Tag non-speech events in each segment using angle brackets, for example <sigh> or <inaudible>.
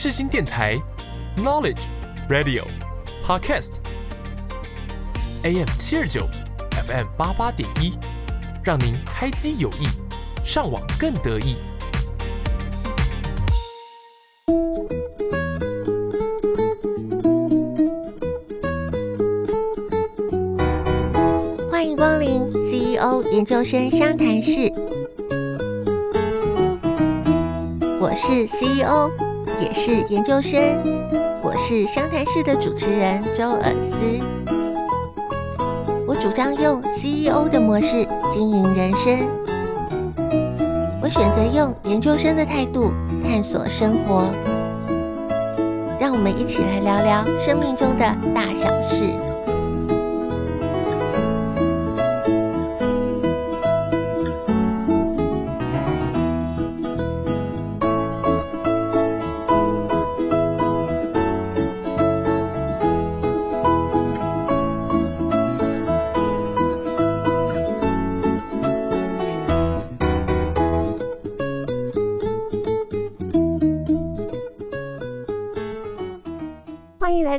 世新电台，Knowledge Radio Podcast，AM 七二九，FM 八八点一，让您开机有益，上网更得意。欢迎光临 CEO 研究生商谈室，我是 CEO，也是研究生，我是湘潭市的主持人周尔思。我主张用 CEO 的模式经营人生，我选择用研究生的态度探索生活。让我们一起来聊聊生命中的大小事。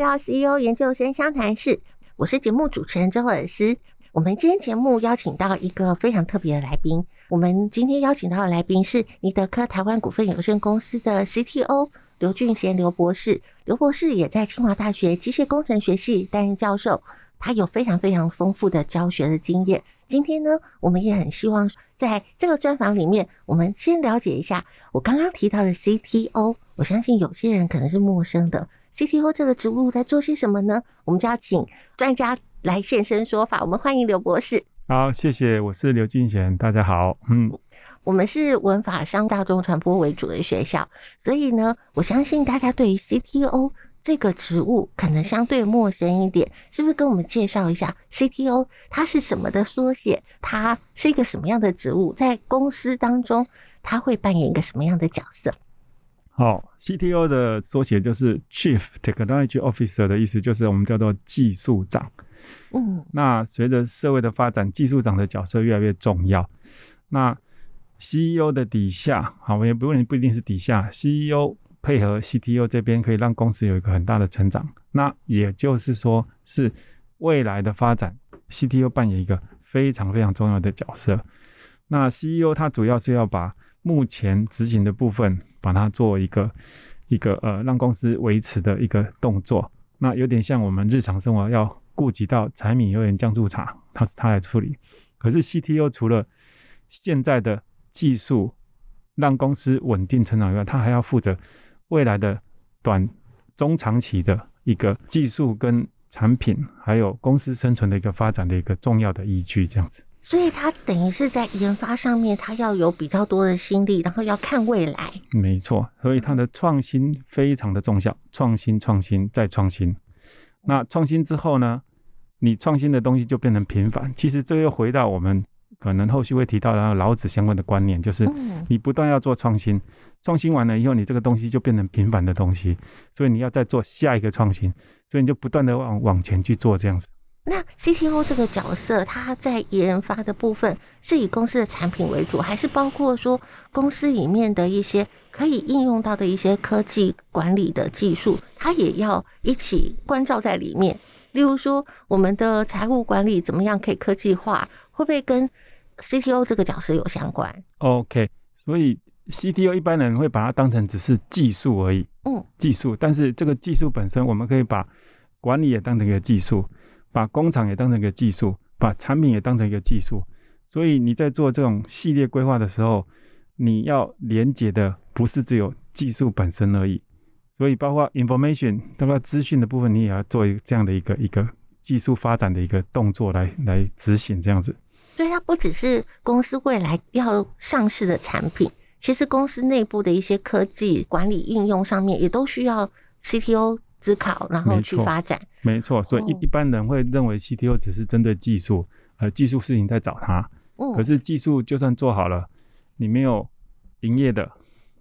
到 CEO 研究生湘潭市，我是节目主持人周尔思。我们今天节目邀请到一个非常特别的来宾，我们今天邀请到的来宾是尼德科台湾股份有限公司的 CTO 刘俊贤刘博士。刘博士也在清华大学机械工程学系担任教授，他有非常非常丰富的教学的经验。今天呢，我们也很希望在这个专访里面，我们先了解一下我刚刚提到的 CTO。我相信有些人可能是陌生的。CTO 这个职务在做些什么呢？我们就要请专家来现身说法。我们欢迎刘博士。好，谢谢，我是刘俊贤，大家好。嗯，我们是文法商大众传播为主的学校，所以呢，我相信大家对于 CTO 这个职务可能相对陌生一点。是不是跟我们介绍一下 CTO 它是什么的缩写？它是一个什么样的职务？在公司当中，它会扮演一个什么样的角色？好，CTO 的缩写就是 Chief Technology Officer 的意思，就是我们叫做技术长。嗯，那随着社会的发展，技术长的角色越来越重要。那 CEO 的底下，好，我也不问，不一定是底下 CEO 配合 CTO 这边，可以让公司有一个很大的成长。那也就是说，是未来的发展，CTO 扮演一个非常非常重要的角色。那 CEO 他主要是要把目前执行的部分，把它做一个一个呃，让公司维持的一个动作。那有点像我们日常生活要顾及到柴米油盐酱醋茶，它是他来处理。可是 CTO 除了现在的技术让公司稳定成长以外，他还要负责未来的短中长期的一个技术跟产品，还有公司生存的一个发展的一个重要的依据，这样子。所以，他等于是在研发上面，他要有比较多的心力，然后要看未来。没错，所以他的创新非常的重要，创新、创新再创新。那创新之后呢？你创新的东西就变成平凡。其实这又回到我们可能后续会提到然后老子相关的观念，就是你不断要做创新，创新完了以后，你这个东西就变成平凡的东西，所以你要再做下一个创新，所以你就不断的往往前去做这样子。那 CTO 这个角色，他在研发的部分是以公司的产品为主，还是包括说公司里面的一些可以应用到的一些科技管理的技术，他也要一起关照在里面？例如说，我们的财务管理怎么样可以科技化，会不会跟 CTO 这个角色有相关？OK，所以 CTO 一般人会把它当成只是技术而已，嗯，技术，但是这个技术本身，我们可以把管理也当成一个技术。把工厂也当成一个技术，把产品也当成一个技术，所以你在做这种系列规划的时候，你要连接的不是只有技术本身而已，所以包括 information，包括资讯的部分，你也要做一个这样的一个一个技术发展的一个动作来来执行这样子。所以它不只是公司未来要上市的产品，其实公司内部的一些科技管理应用上面也都需要 CTO。思考，然后去发展，没错。所以一一般人会认为 CTO 只是针对技术，呃，技术事情在找他。嗯。可是技术就算做好了，你没有营业的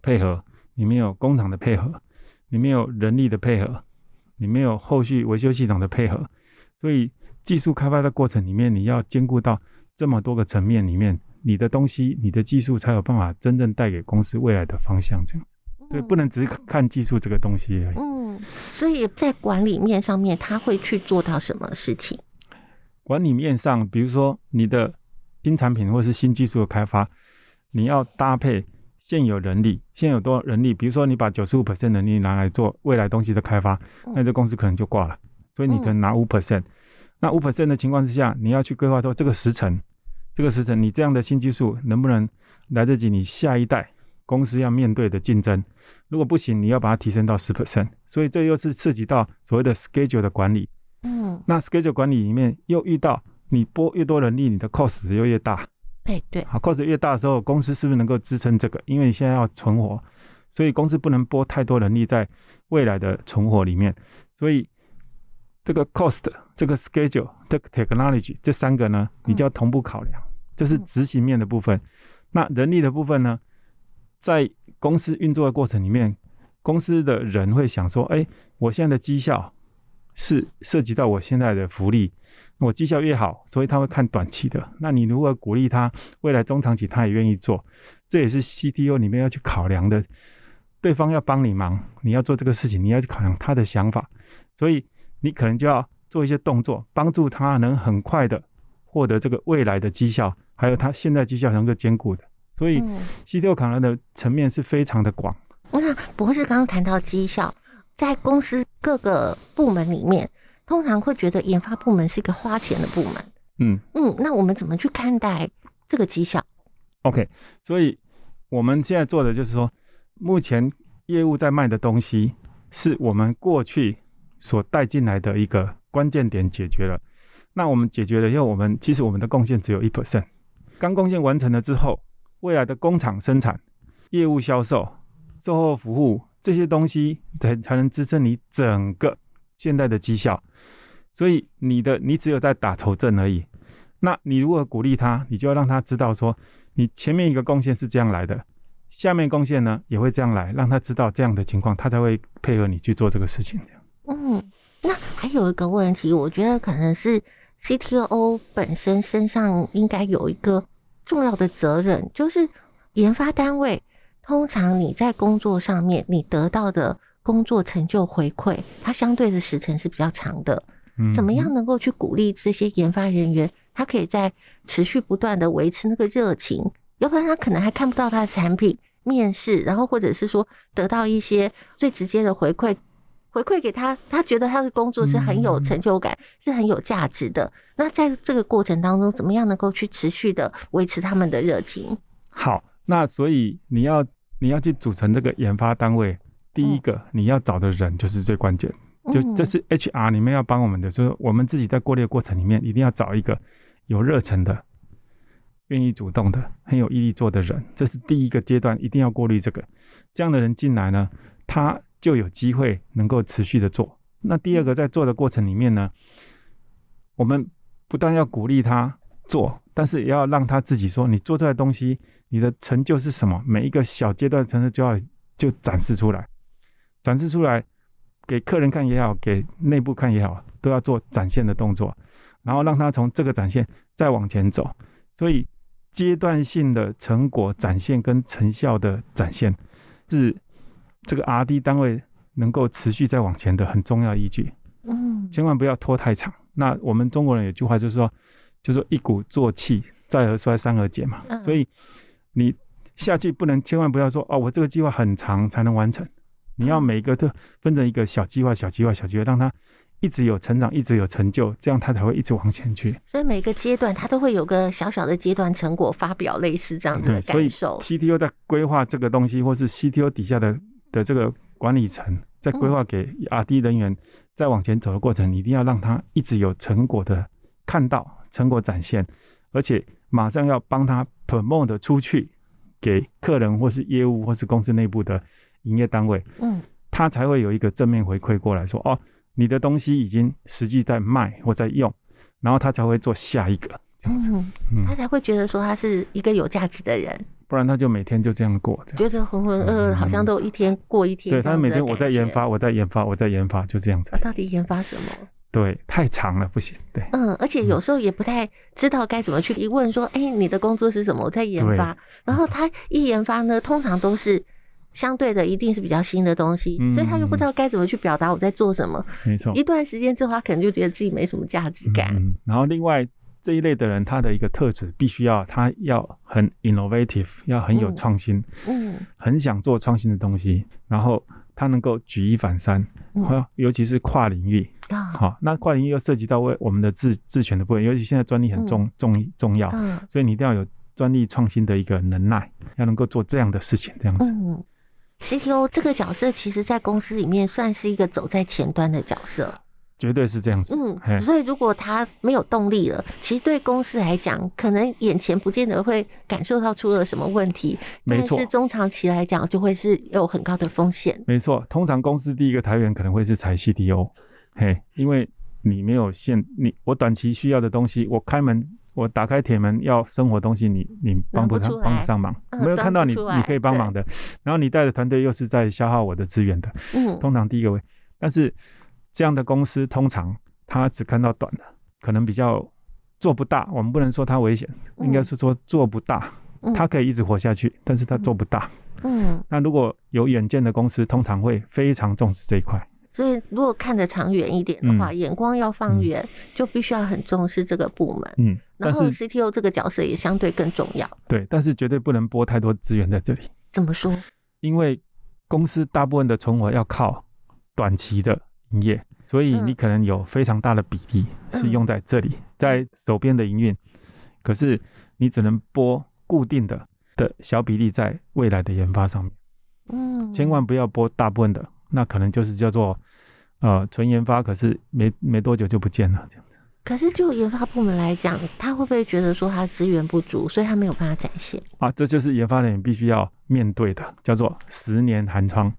配合，你没有工厂的配合，你没有人力的配合，你没有后续维修系统的配合，所以技术开发的过程里面，你要兼顾到这么多个层面里面，你的东西，你的技术才有办法真正带给公司未来的方向。这样。所以不能只是看技术这个东西而已。嗯，所以在管理面上面，他会去做到什么事情？管理面上，比如说你的新产品或是新技术的开发，你要搭配现有人力，现有多少人力？比如说你把九十五 percent 能力拿来做未来东西的开发，那这公司可能就挂了。所以你可能拿五 percent，那五 percent 的情况之下，你要去规划说这个时辰，这个时辰你这样的新技术能不能来得及你下一代？公司要面对的竞争，如果不行，你要把它提升到十 percent，所以这又是涉及到所谓的 schedule 的管理。嗯，那 schedule 管理里面又遇到你拨越多人力，你的 cost 又越大。哎，对，好，cost 越大的时候，公司是不是能够支撑这个？因为你现在要存活，所以公司不能拨太多人力在未来的存活里面。所以这个 cost、这个 schedule、这个 technology 这三个呢，你就要同步考量，这是执行面的部分。那人力的部分呢？在公司运作的过程里面，公司的人会想说：“哎，我现在的绩效是涉及到我现在的福利，我绩效越好，所以他会看短期的。那你如果鼓励他，未来中长期他也愿意做，这也是 CTO 里面要去考量的。对方要帮你忙，你要做这个事情，你要去考量他的想法，所以你可能就要做一些动作，帮助他能很快的获得这个未来的绩效，还有他现在绩效能够兼顾的。”所以，CTO 考量的层面是非常的广。那博士刚刚谈到绩效，在公司各个部门里面，通常会觉得研发部门是一个花钱的部门。嗯嗯，那我们怎么去看待这个绩效？OK，所以我们现在做的就是说，目前业务在卖的东西，是我们过去所带进来的一个关键点解决了。那我们解决了因为，我们其实我们的贡献只有一 percent。刚贡献完成了之后。未来的工厂生产、业务销售、售后服务这些东西，才才能支撑你整个现在的绩效。所以你的你只有在打头阵而已。那你如果鼓励他，你就要让他知道说，你前面一个贡献是这样来的，下面贡献呢也会这样来，让他知道这样的情况，他才会配合你去做这个事情。嗯，那还有一个问题，我觉得可能是 CTO 本身身上应该有一个。重要的责任就是研发单位，通常你在工作上面，你得到的工作成就回馈，它相对的时程是比较长的。嗯，怎么样能够去鼓励这些研发人员，他可以在持续不断的维持那个热情，要不然他可能还看不到他的产品面试，然后或者是说得到一些最直接的回馈。回馈给他，他觉得他的工作是很有成就感，嗯、是很有价值的。那在这个过程当中，怎么样能够去持续的维持他们的热情？好，那所以你要你要去组成这个研发单位，第一个、嗯、你要找的人就是最关键，就这是 HR 你们要帮我们的，就是我们自己在过滤的过程里面，一定要找一个有热忱的、愿意主动的、很有毅力做的人，这是第一个阶段，一定要过滤这个这样的人进来呢，他。就有机会能够持续的做。那第二个，在做的过程里面呢，我们不但要鼓励他做，但是也要让他自己说：“你做出来的东西，你的成就是什么？”每一个小阶段的成就就要就展示出来，展示出来给客人看也好，给内部看也好，都要做展现的动作，然后让他从这个展现再往前走。所以阶段性的成果展现跟成效的展现是。这个 R&D 单位能够持续再往前的很重要依据，嗯，千万不要拖太长。那我们中国人有句话就是说，就是说一鼓作气，再而衰，三而竭嘛。嗯、所以你下去不能，千万不要说哦，我这个计划很长才能完成。你要每个都分成一个小计划、小计划、小计划，让他一直有成长，一直有成就，这样他才会一直往前去。所以每个阶段他都会有个小小的阶段成果发表，类似这样的感受。CTO 在规划这个东西，或是 CTO 底下的。的这个管理层在规划给 R&D 人员在往前走的过程，你一定要让他一直有成果的看到成果展现，而且马上要帮他 promote 出去给客人或是业务或是公司内部的营业单位，嗯，他才会有一个正面回馈过来说，哦，你的东西已经实际在卖或在用，然后他才会做下一个这样子，嗯，他才会觉得说他是一个有价值的人。不然他就每天就这样过，觉得浑浑噩噩，好像都一天过一天。对，他每天我在研发，我在研发，我在研发，就这样子。啊，到底研发什么？对，太长了，不行。对，嗯，而且有时候也不太知道该怎么去一问说，哎，你的工作是什么？我在研发。然后他一研发呢，通常都是相对的一定是比较新的东西，嗯、所以他又不知道该怎么去表达我在做什么。没错，一段时间之后，他可能就觉得自己没什么价值感。嗯，然后另外这一类的人，他的一个特质必须要他要很 innovative，要很有创新，嗯，嗯很想做创新的东西，然后他能够举一反三，嗯、尤其是跨领域啊。好，那跨领域又涉及到为我们的自自权的部分，尤其现在专利很重、嗯、重重要，嗯，所以你一定要有。专利创新的一个能耐，要能够做这样的事情，这样子。嗯，CTO 这个角色，其实，在公司里面算是一个走在前端的角色，绝对是这样子。嗯，所以如果他没有动力了，其实对公司来讲，可能眼前不见得会感受到出了什么问题，没错。但是中长期来讲，就会是有很高的风险。没错，通常公司第一个裁员可能会是裁 CDO，嘿，因为你没有现你我短期需要的东西，我开门。我打开铁门要生活东西你，你你帮不上帮不上忙，嗯、没有看到你你可以帮忙的，然后你带的团队又是在消耗我的资源的，嗯，通常第一个位，但是这样的公司通常它只看到短的，可能比较做不大，我们不能说它危险，嗯、应该是说做不大，它可以一直活下去，但是它做不大，嗯，那如果有远见的公司，通常会非常重视这一块。所以，如果看得长远一点的话，嗯、眼光要放远，嗯、就必须要很重视这个部门。嗯，然后 CTO 这个角色也相对更重要。对，但是绝对不能拨太多资源在这里。怎么说？因为公司大部分的存活要靠短期的营业，所以你可能有非常大的比例是用在这里，嗯、在手边的营运。可是你只能拨固定的的小比例在未来的研发上面。嗯，千万不要拨大部分的，那可能就是叫做。呃，纯研发可是没没多久就不见了，这样子。可是就研发部门来讲，他会不会觉得说他资源不足，所以他没有办法展现？啊，这就是研发人员必须要面对的，叫做十年寒窗。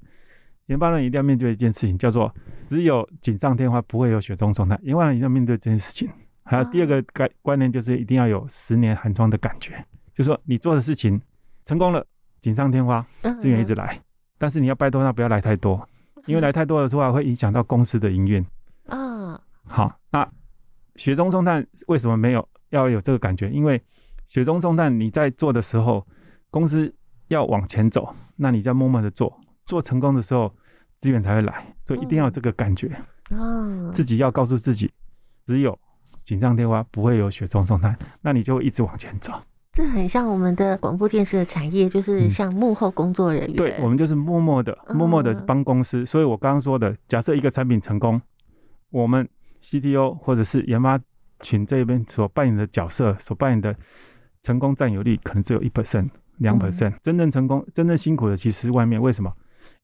研发人一定要面对一件事情，叫做只有锦上添花，不会有雪中送炭。研发人一定要面对这件事情。还有第二个概观念就是一定要有十年寒窗的感觉，就是说你做的事情成功了，锦上添花，资源一直来，但是你要拜托他不要来太多。因为来太多的话，会影响到公司的营运。啊，好，那雪中送炭为什么没有要有这个感觉？因为雪中送炭你在做的时候，公司要往前走，那你在默默的做，做成功的时候，资源才会来，所以一定要有这个感觉。啊，自己要告诉自己，只有锦上添花，不会有雪中送炭，那你就会一直往前走。这很像我们的广播电视的产业，就是像幕后工作人员。嗯、对，我们就是默默的、默默的帮公司。嗯、所以我刚刚说的，假设一个产品成功，我们 CTO 或者是研发群这边所扮演的角色，所扮演的成功占有率可能只有一 percent、两 percent。真正成功、真正辛苦的其实是外面。为什么？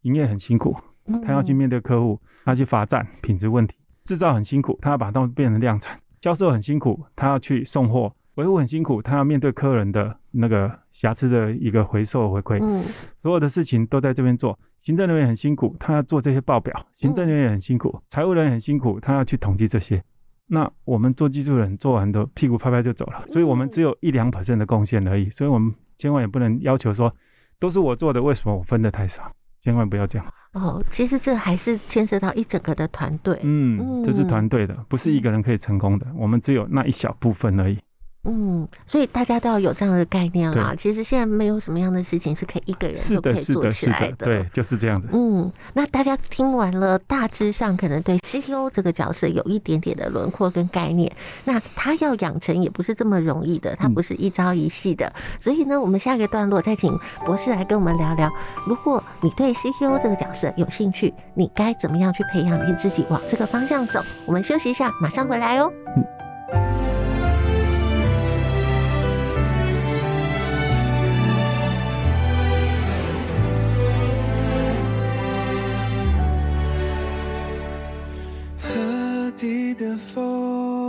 营业很辛苦，他要去面对客户，他要去罚站、品质问题；制造很辛苦，他要把东西变成量产；销售很辛苦，他要去送货。维护很辛苦，他要面对客人的那个瑕疵的一个回收回馈，嗯，所有的事情都在这边做。行政人员很辛苦，他要做这些报表；行政人员很辛苦，财务人员很辛苦，他要去统计这些。那我们做技术人做完的屁股拍拍就走了，所以我们只有一两 percent 的贡献而已。所以我们千万也不能要求说都是我做的，为什么我分的太少？千万不要这样。哦，其实这还是牵涉到一整个的团队。嗯，这是团队的，不是一个人可以成功的。我们只有那一小部分而已。嗯，所以大家都要有这样的概念啦。其实现在没有什么样的事情是可以一个人就可以做起来的。对，就是这样子。嗯，那大家听完了，大致上可能对 CTO 这个角色有一点点的轮廓跟概念。那他要养成也不是这么容易的，他不是一朝一夕的。嗯、所以呢，我们下个段落再请博士来跟我们聊聊，如果你对 CTO 这个角色有兴趣，你该怎么样去培养你自己往这个方向走？我们休息一下，马上回来哦。嗯地的风，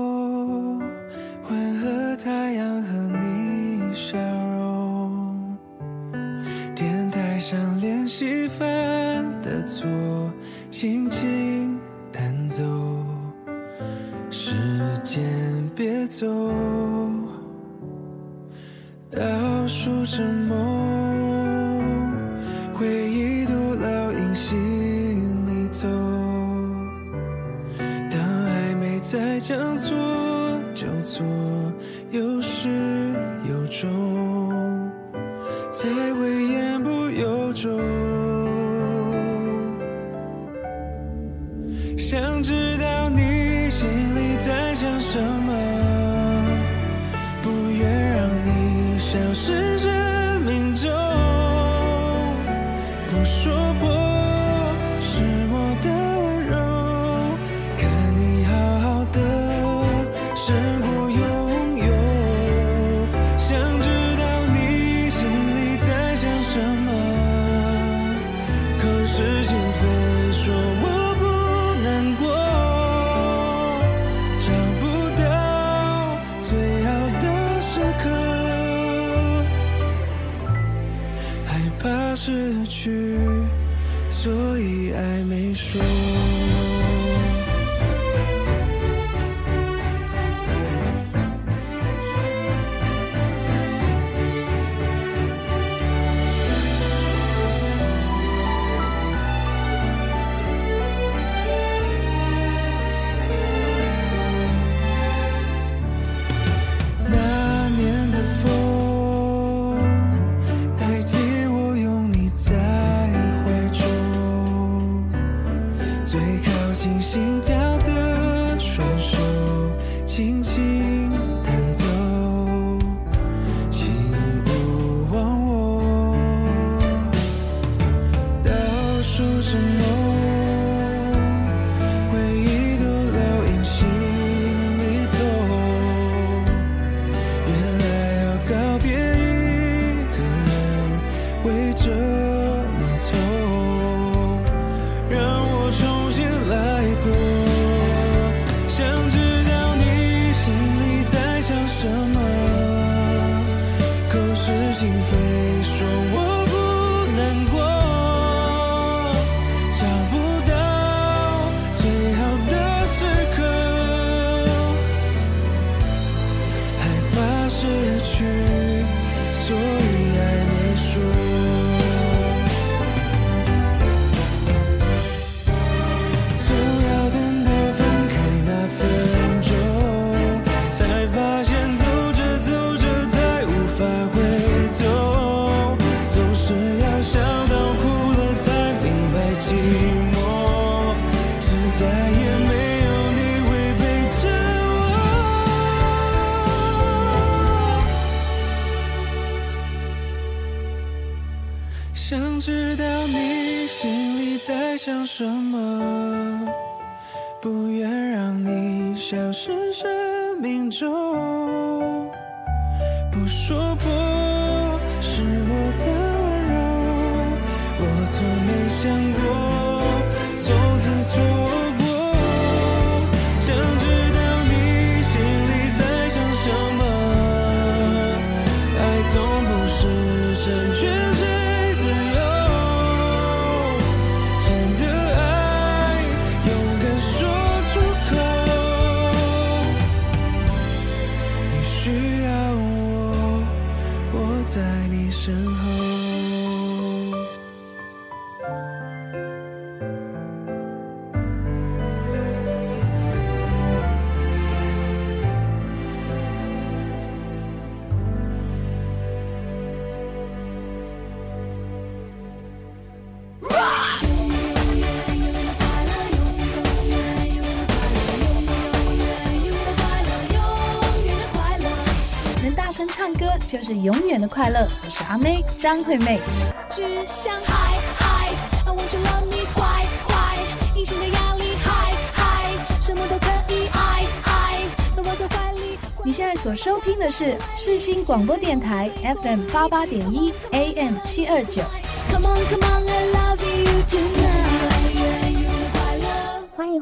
就是永远的快乐。我是阿妹张惠妹。只想嗨嗨，I want to love me 坏坏，隐形的压力嗨嗨，什么都可以爱爱，都握在怀里。你现在所收听的是世新广播电台 FM 八八点一 AM 七二九。Come on, come on, I love you too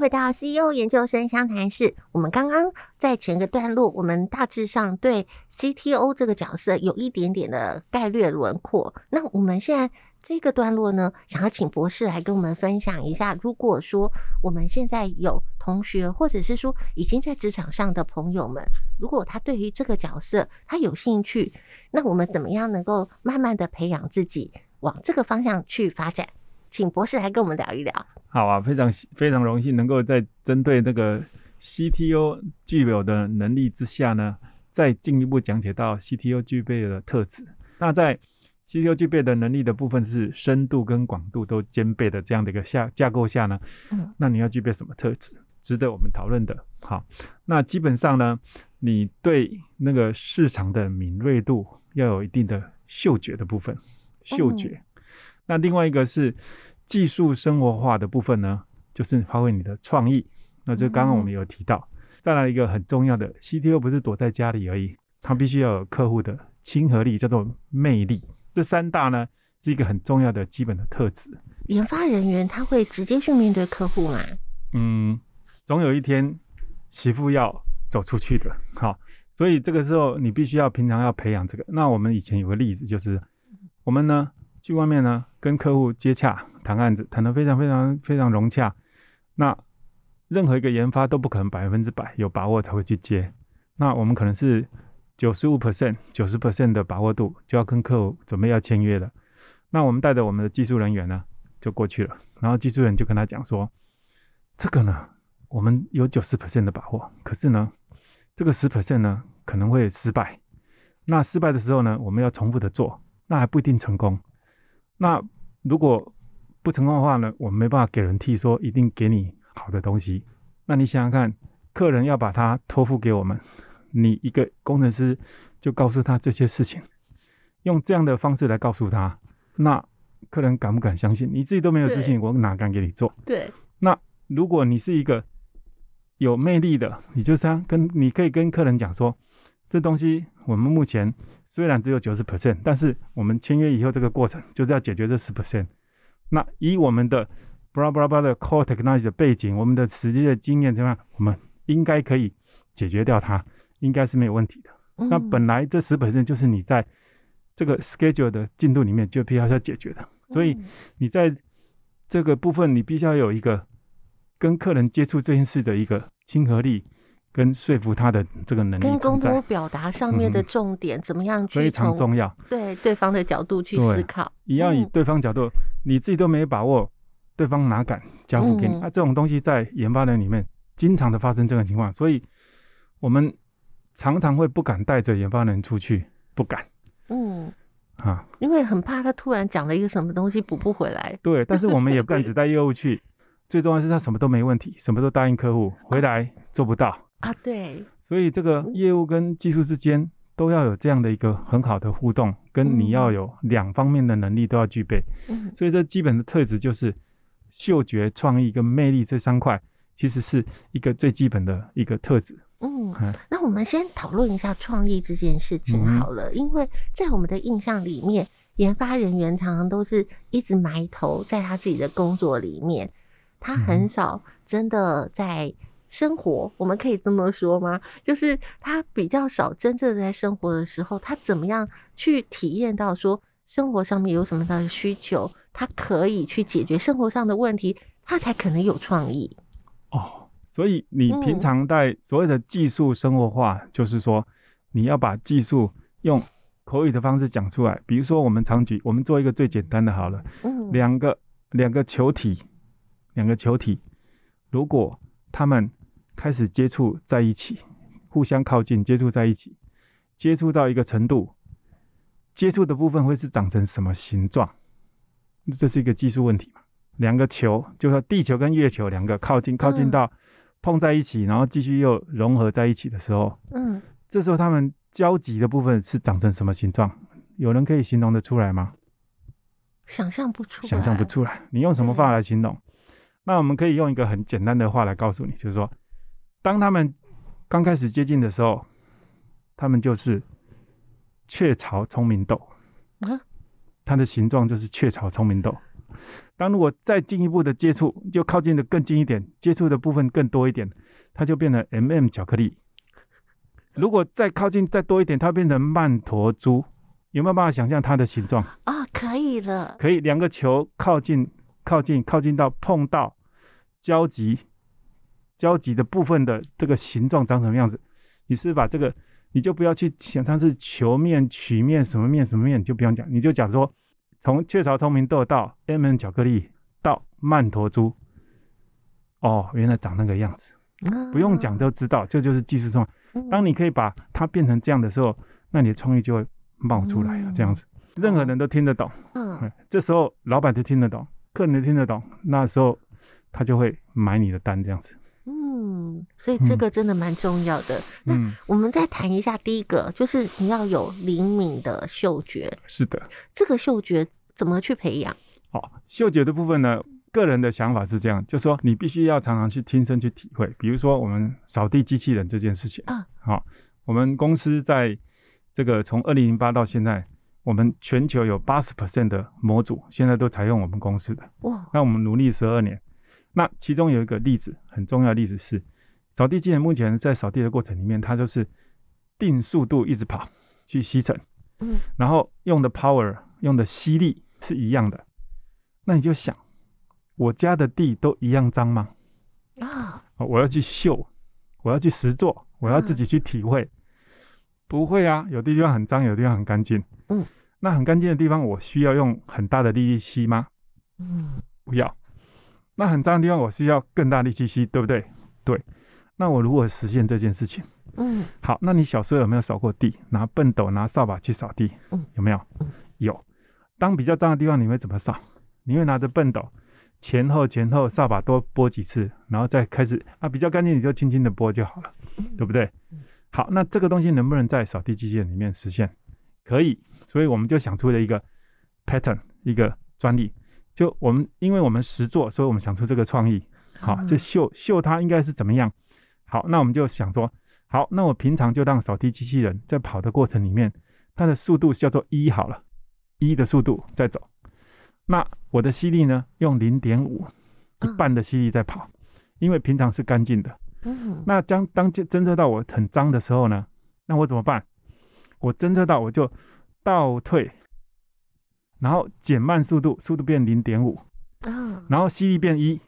回到 CEO 研究生相谈室。我们刚刚在前个段落，我们大致上对 CTO 这个角色有一点点的概略轮廓。那我们现在这个段落呢，想要请博士来跟我们分享一下，如果说我们现在有同学，或者是说已经在职场上的朋友们，如果他对于这个角色他有兴趣，那我们怎么样能够慢慢的培养自己往这个方向去发展？请博士来跟我们聊一聊。好啊，非常非常荣幸能够在针对那个 CTO 具有的能力之下呢，再进一步讲解到 CTO 具备的特质。那在 CTO 具备的能力的部分是深度跟广度都兼备的这样的一个下架构下呢，嗯，那你要具备什么特质，值得我们讨论的。好，那基本上呢，你对那个市场的敏锐度要有一定的嗅觉的部分，嗅觉。嗯、那另外一个是技术生活化的部分呢，就是发挥你的创意。那这刚刚我们有提到，嗯、再来一个很重要的，CTO 不是躲在家里而已，他必须要有客户的亲和力，叫做魅力。这三大呢，是一个很重要的基本的特质。研发人员他会直接去面对客户吗？嗯，总有一天媳妇要走出去的，好，所以这个时候你必须要平常要培养这个。那我们以前有个例子，就是我们呢去外面呢跟客户接洽谈案子，谈得非常非常非常融洽。那任何一个研发都不可能百分之百有把握才会去接，那我们可能是。九十五 percent、九十 percent 的把握度就要跟客户准备要签约了。那我们带着我们的技术人员呢，就过去了。然后技术人就跟他讲说：“这个呢，我们有九十 percent 的把握，可是呢，这个十 percent 呢可能会失败。那失败的时候呢，我们要重复的做，那还不一定成功。那如果不成功的话呢，我们没办法给人替说一定给你好的东西。那你想想看，客人要把它托付给我们。”你一个工程师就告诉他这些事情，用这样的方式来告诉他，那客人敢不敢相信？你自己都没有自信，我哪敢给你做？对。那如果你是一个有魅力的，你就是要跟你可以跟客人讲说，这东西我们目前虽然只有九十 percent，但是我们签约以后这个过程就是要解决这十 percent。那以我们的巴拉巴拉巴拉的 core technology 的背景，我们的实际的经验怎么样？我们应该可以解决掉它。应该是没有问题的。嗯、那本来这十 percent 就是你在这个 schedule 的进度里面就必须要解决的，所以你在这个部分你必须要有一个跟客人接触这件事的一个亲和力跟说服他的这个能力，跟工作表达上面的重点、嗯、怎么样去非常重要，对对方的角度去思考，你要以对方角度，你自己都没有把握，对方哪敢交付给你？那、嗯啊、这种东西在研发人里面经常的发生这种情况，所以我们。常常会不敢带着研发人出去，不敢。嗯，啊，因为很怕他突然讲了一个什么东西补不回来。对，但是我们也不敢 <laughs> 只带业务去。最重要是他什么都没问题，什么都答应客户，回来做不到啊。对。所以这个业务跟技术之间都要有这样的一个很好的互动，跟你要有两方面的能力都要具备。嗯。所以这基本的特质就是嗅觉、创意跟魅力这三块，其实是一个最基本的一个特质。嗯，那我们先讨论一下创意这件事情好了，嗯、因为在我们的印象里面，研发人员常常都是一直埋头在他自己的工作里面，他很少真的在生活。嗯、我们可以这么说吗？就是他比较少真正在生活的时候，他怎么样去体验到说生活上面有什么样的需求，他可以去解决生活上的问题，他才可能有创意哦。所以你平常在所谓的技术生活化，嗯、就是说你要把技术用口语的方式讲出来。比如说，我们常举，我们做一个最简单的好了，嗯、两个两个球体，两个球体，如果他们开始接触在一起，互相靠近，接触在一起，接触到一个程度，接触的部分会是长成什么形状？这是一个技术问题嘛？两个球，就是说地球跟月球两个靠近，靠近到。碰在一起，然后继续又融合在一起的时候，嗯，这时候它们交集的部分是长成什么形状？有人可以形容得出来吗？想象不出来，想象不出来。你用什么话来形容？那我们可以用一个很简单的话来告诉你，就是说，当他们刚开始接近的时候，他们就是雀巢聪明豆，啊，它的形状就是雀巢聪明豆。当如果再进一步的接触，就靠近的更近一点，接触的部分更多一点，它就变成 M&M 巧克力。如果再靠近再多一点，它变成曼陀珠。有没有办法想象它的形状？啊、哦，可以了。可以，两个球靠近、靠近、靠近到碰到交集、交集的部分的这个形状长什么样子？你是，是把这个，你就不要去想它是球面、曲面、什么面、什么面，你就不用讲，你就讲说。从雀巢聪明豆到 M&M 巧克力到曼陀珠，哦，原来长那个样子，不用讲都知道，这就是技术创。当你可以把它变成这样的时候，那你的创意就会冒出来了。这样子，任何人都听得懂。嗯，这时候老板都听得懂，客人都听得懂，那时候他就会买你的单，这样子。嗯，所以这个真的蛮重要的。嗯、那我们再谈一下第一个，就是你要有灵敏的嗅觉。是的，这个嗅觉怎么去培养？哦，嗅觉的部分呢，个人的想法是这样，就是说你必须要常常去亲身去体会。比如说我们扫地机器人这件事情啊，好、哦，我们公司在这个从二零零八到现在，我们全球有八十 percent 的模组现在都采用我们公司的。哇，那我们努力十二年。那其中有一个例子，很重要的例子是，扫地机器人目前在扫地的过程里面，它就是定速度一直跑去吸尘，嗯，然后用的 power 用的吸力是一样的。那你就想，我家的地都一样脏吗？啊，我要去嗅，我要去实做，我要自己去体会，不会啊，有的地方很脏，有的地方很干净，嗯，那很干净的地方，我需要用很大的力气吸吗？嗯，不要。那很脏的地方，我需要更大力气吸，对不对？对。那我如何实现这件事情？嗯。好，那你小时候有没有扫过地？拿笨斗、拿扫把去扫地？嗯。有没有？有。当比较脏的地方，你会怎么扫？你会拿着笨斗前后前后扫把多拨几次，然后再开始啊，比较干净你就轻轻的拨就好了，对不对？好，那这个东西能不能在扫地机器人里面实现？可以。所以我们就想出了一个 pattern，一个专利。就我们，因为我们实作，所以我们想出这个创意。好，这嗅嗅它应该是怎么样？好，那我们就想说，好，那我平常就让扫地机器人在跑的过程里面，它的速度叫做一好了，一的速度在走。那我的吸力呢，用零点五，一半的吸力在跑，因为平常是干净的。那当当侦测到我很脏的时候呢，那我怎么办？我侦测到我就倒退。然后减慢速度，速度变零点五，然后吸力变一，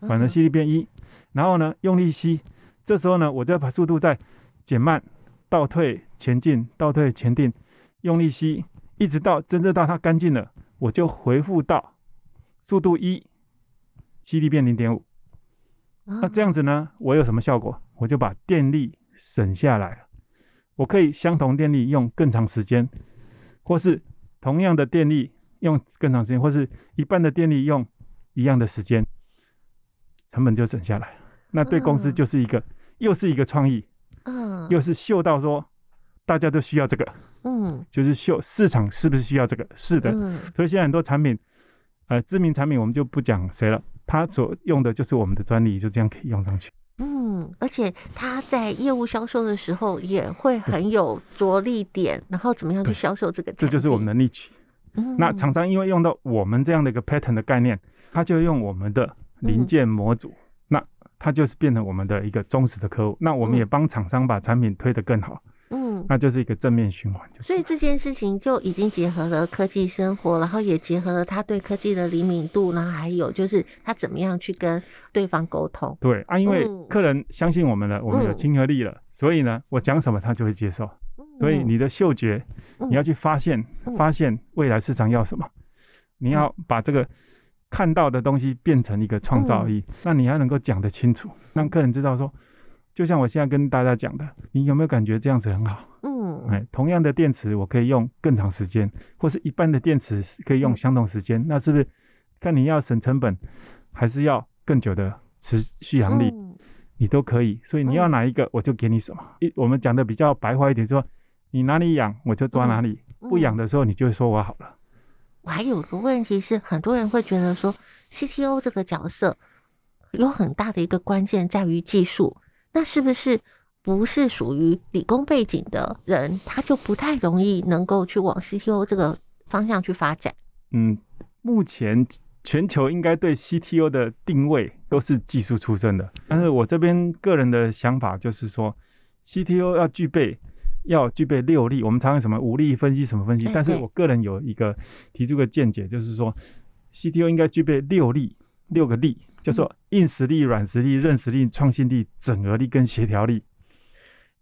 反正吸力变一，然后呢用力吸，这时候呢我再把速度再减慢，倒退前进，倒退前进，用力吸，一直到真正到它干净了，我就回复到速度一，吸力变零点五，那这样子呢，我有什么效果？我就把电力省下来了，我可以相同电力用更长时间，或是。同样的电力用更长时间，或是一半的电力用一样的时间，成本就省下来。那对公司就是一个，又是一个创意，嗯，又是嗅到说大家都需要这个，嗯，就是嗅市场是不是需要这个？是的，所以现在很多产品，呃，知名产品我们就不讲谁了，他所用的就是我们的专利，就这样可以用上去。嗯，而且他在业务销售的时候也会很有着力点，然后怎么样去销售这个？这就是我们的 niche。嗯，那厂商因为用到我们这样的一个 pattern 的概念，他就用我们的零件模组，嗯、那他就是变成我们的一个忠实的客户。那我们也帮厂商把产品推得更好。嗯，那就是一个正面循环。所以这件事情就已经结合了科技生活，然后也结合了他对科技的灵敏度，然后还有就是他怎么样去跟对方沟通。对啊，因为客人相信我们了，我们有亲和力了，嗯、所以呢，我讲什么他就会接受。嗯、所以你的嗅觉，你要去发现，嗯、发现未来市场要什么，嗯、你要把这个看到的东西变成一个创造力，嗯、那你要能够讲得清楚，让客人知道说。就像我现在跟大家讲的，你有没有感觉这样子很好？嗯，哎，同样的电池我可以用更长时间，或是一般的电池可以用相同时间，嗯、那是不是看你要省成本，还是要更久的持续航力，嗯、你都可以。所以你要哪一个，我就给你什么。一、嗯、我们讲的比较白话一点说，说你哪里痒我就抓哪里，嗯、不痒的时候你就会说我好了。我还有个问题是，很多人会觉得说，CTO 这个角色有很大的一个关键在于技术。那是不是不是属于理工背景的人，他就不太容易能够去往 CTO 这个方向去发展？嗯，目前全球应该对 CTO 的定位都是技术出身的，但是我这边个人的想法就是说，CTO 要具备要具备六力，我们常常什么五力分析什么分析，但是我个人有一个提出个见解，就是说 CTO 应该具备六力，六个力。就说硬实力、软实力、韧实力、创新力、整合力跟协调力，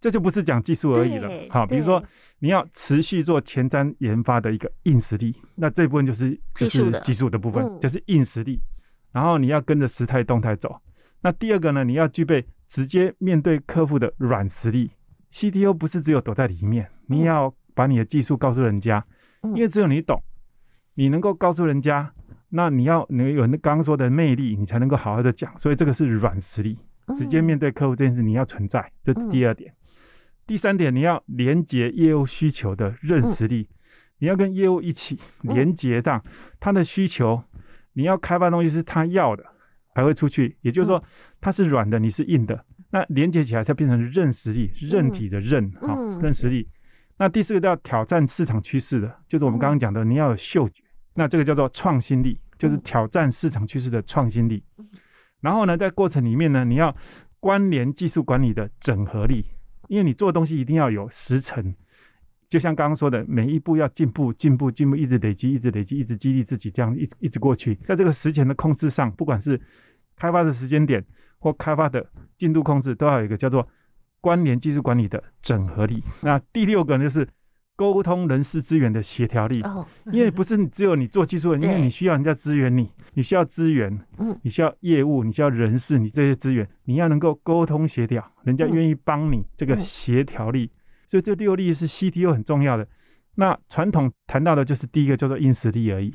这就不是讲技术而已了。好，比如说你要持续做前瞻研发的一个硬实力，那这部分就是就是技术的部分，就是硬实力。然后你要跟着时态动态走。那第二个呢，你要具备直接面对客户的软实力。CTO 不是只有躲在里面，你要把你的技术告诉人家，因为只有你懂，你能够告诉人家，那你要你有那刚刚说的魅力，你才能够好好的讲。所以这个是软实力，直接面对客户这件事你要存在，这是第二点。第三点，你要连接业务需求的认识力，你要跟业务一起连接到他的需求，你要开发东西是他要的，才会出去。也就是说，他是软的，你是硬的。那连接起来，才变成认识力，韧体的韧，哈，认识力。那第四个叫挑战市场趋势的，就是我们刚刚讲的，你要有嗅觉。那这个叫做创新力，就是挑战市场趋势的创新力。然后呢，在过程里面呢，你要关联技术管理的整合力，因为你做的东西一定要有时程，就像刚刚说的，每一步要进步，进步，进步，一直累积，一直累积，一直激励自己，这样一一直过去。在这个时前的控制上，不管是开发的时间点或开发的进度控制，都要有一个叫做关联技术管理的整合力。那第六个呢，就是沟通人事资源的协调力。哦因为不是只有你做技术的，因为你 <laughs> 需要人家支援你，你需要资源，你需要业务，你需要人事，你这些资源你要能够沟通协调，人家愿意帮你这个协调力。所以这六力是 CTO 很重要的。那传统谈到的就是第一个叫做硬实力而已。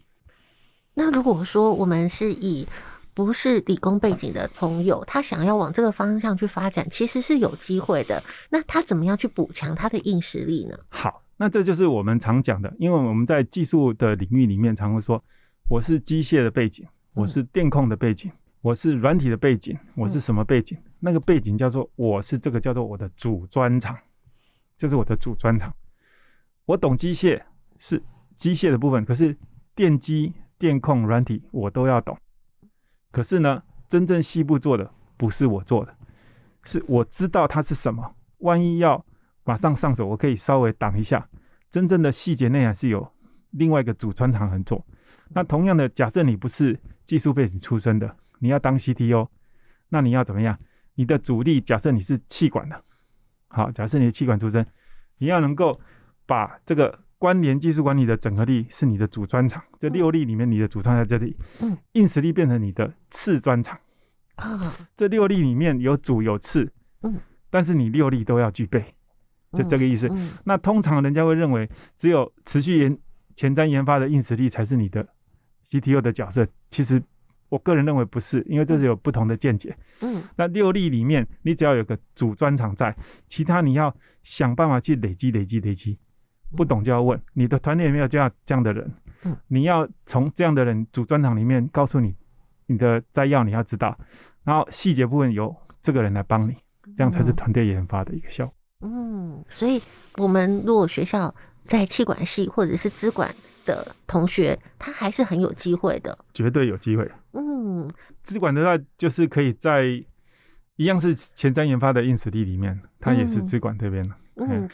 那如果说我们是以不是理工背景的朋友，他想要往这个方向去发展，其实是有机会的。那他怎么样去补强他的硬实力呢？好，那这就是我们常讲的，因为我们在技术的领域里面常会说，我是机械的背景，我是电控的背景，嗯、我是软体的背景，我是什么背景？嗯、那个背景叫做我是这个叫做我的主专长，这是我的主专长。我懂机械是机械的部分，可是电机、电控、软体我都要懂。可是呢，真正西部做的不是我做的，是我知道它是什么。万一要马上上手，我可以稍微挡一下。真正的细节内涵是有另外一个主专长很做。那同样的，假设你不是技术背景出身的，你要当 CTO，那你要怎么样？你的主力假设你是气管的，好，假设你是气管出身，你要能够把这个。关联技术管理的整合力是你的主专长，这六力里面你的主专在这里，嗯，硬实力变成你的次专长，啊，这六力里面有主有次，嗯，但是你六力都要具备，就这个意思。那通常人家会认为只有持续研前瞻研发的硬实力才是你的 CTO 的角色，其实我个人认为不是，因为这是有不同的见解，嗯，那六例里面你只要有个主专长在，其他你要想办法去累积累积累积。不懂就要问，你的团队有没有这样这样的人？嗯，你要从这样的人主专场里面告诉你你的摘要，你要知道，然后细节部分由这个人来帮你，这样才是团队研发的一个效果。嗯，所以我们如果学校在气管系或者是资管的同学，他还是很有机会的，绝对有机会。嗯，资管的话就是可以在一样是前瞻研发的硬实力里面，他也是资管这边的。嗯，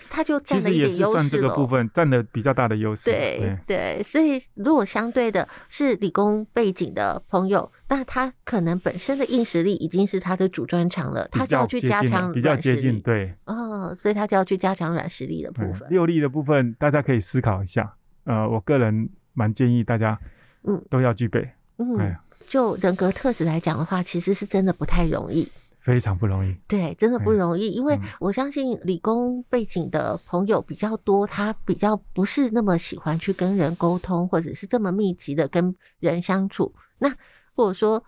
他就占了一点优势这个部分占了比较大的优势。对对，所以如果相对的是理工背景的朋友，那他可能本身的硬实力已经是他的主专长了，他就要去加强比较接近，对。哦，所以他就要去加强软实力的部分。六力的部分，大家可以思考一下。呃，我个人蛮建议大家，嗯，都要具备。嗯，嗯，就人格特质来讲的话，其实是真的不太容易。非常不容易，对，真的不容易，因为我相信理工背景的朋友比较多，他比较不是那么喜欢去跟人沟通，或者是这么密集的跟人相处。那或者说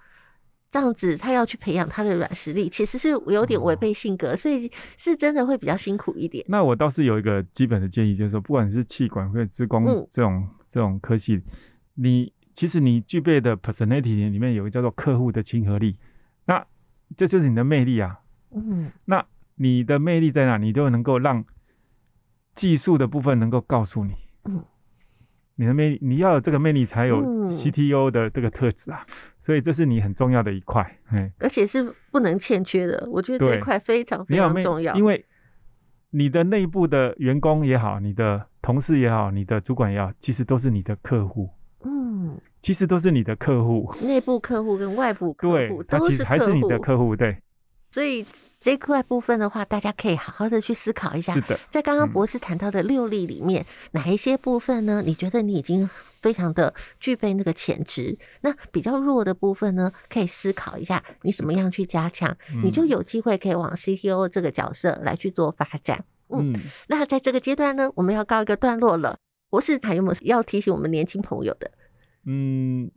这样子，他要去培养他的软实力，其实是有点违背性格，所以是真的会比较辛苦一点。那我倒是有一个基本的建议，就是说，不管是气管或者资工这种、嗯、这种科系，你其实你具备的 personality 里面有一个叫做客户的亲和力，那。这就是你的魅力啊，嗯，那你的魅力在哪？你都能够让技术的部分能够告诉你，嗯，你的魅力，你要有这个魅力，才有 CTO 的这个特质啊，嗯，所以这是你很重要的一块，哎，而且是不能欠缺的。我觉得这一块非常非常重要，因为你的内部的员工也好，你的同事也好，你的主管也好，其实都是你的客户。嗯，其实都是你的客户，内部客户跟外部客户都是还是你的客户，对。所以这块部分的话，大家可以好好的去思考一下。是的，在刚刚博士谈到的六例里面，嗯、哪一些部分呢？你觉得你已经非常的具备那个潜质？那比较弱的部分呢，可以思考一下，你怎么样去加强，嗯、你就有机会可以往 CTO 这个角色来去做发展。嗯，嗯，那在这个阶段呢，我们要告一个段落了。博士还有没有要提醒我们年轻朋友的？嗯，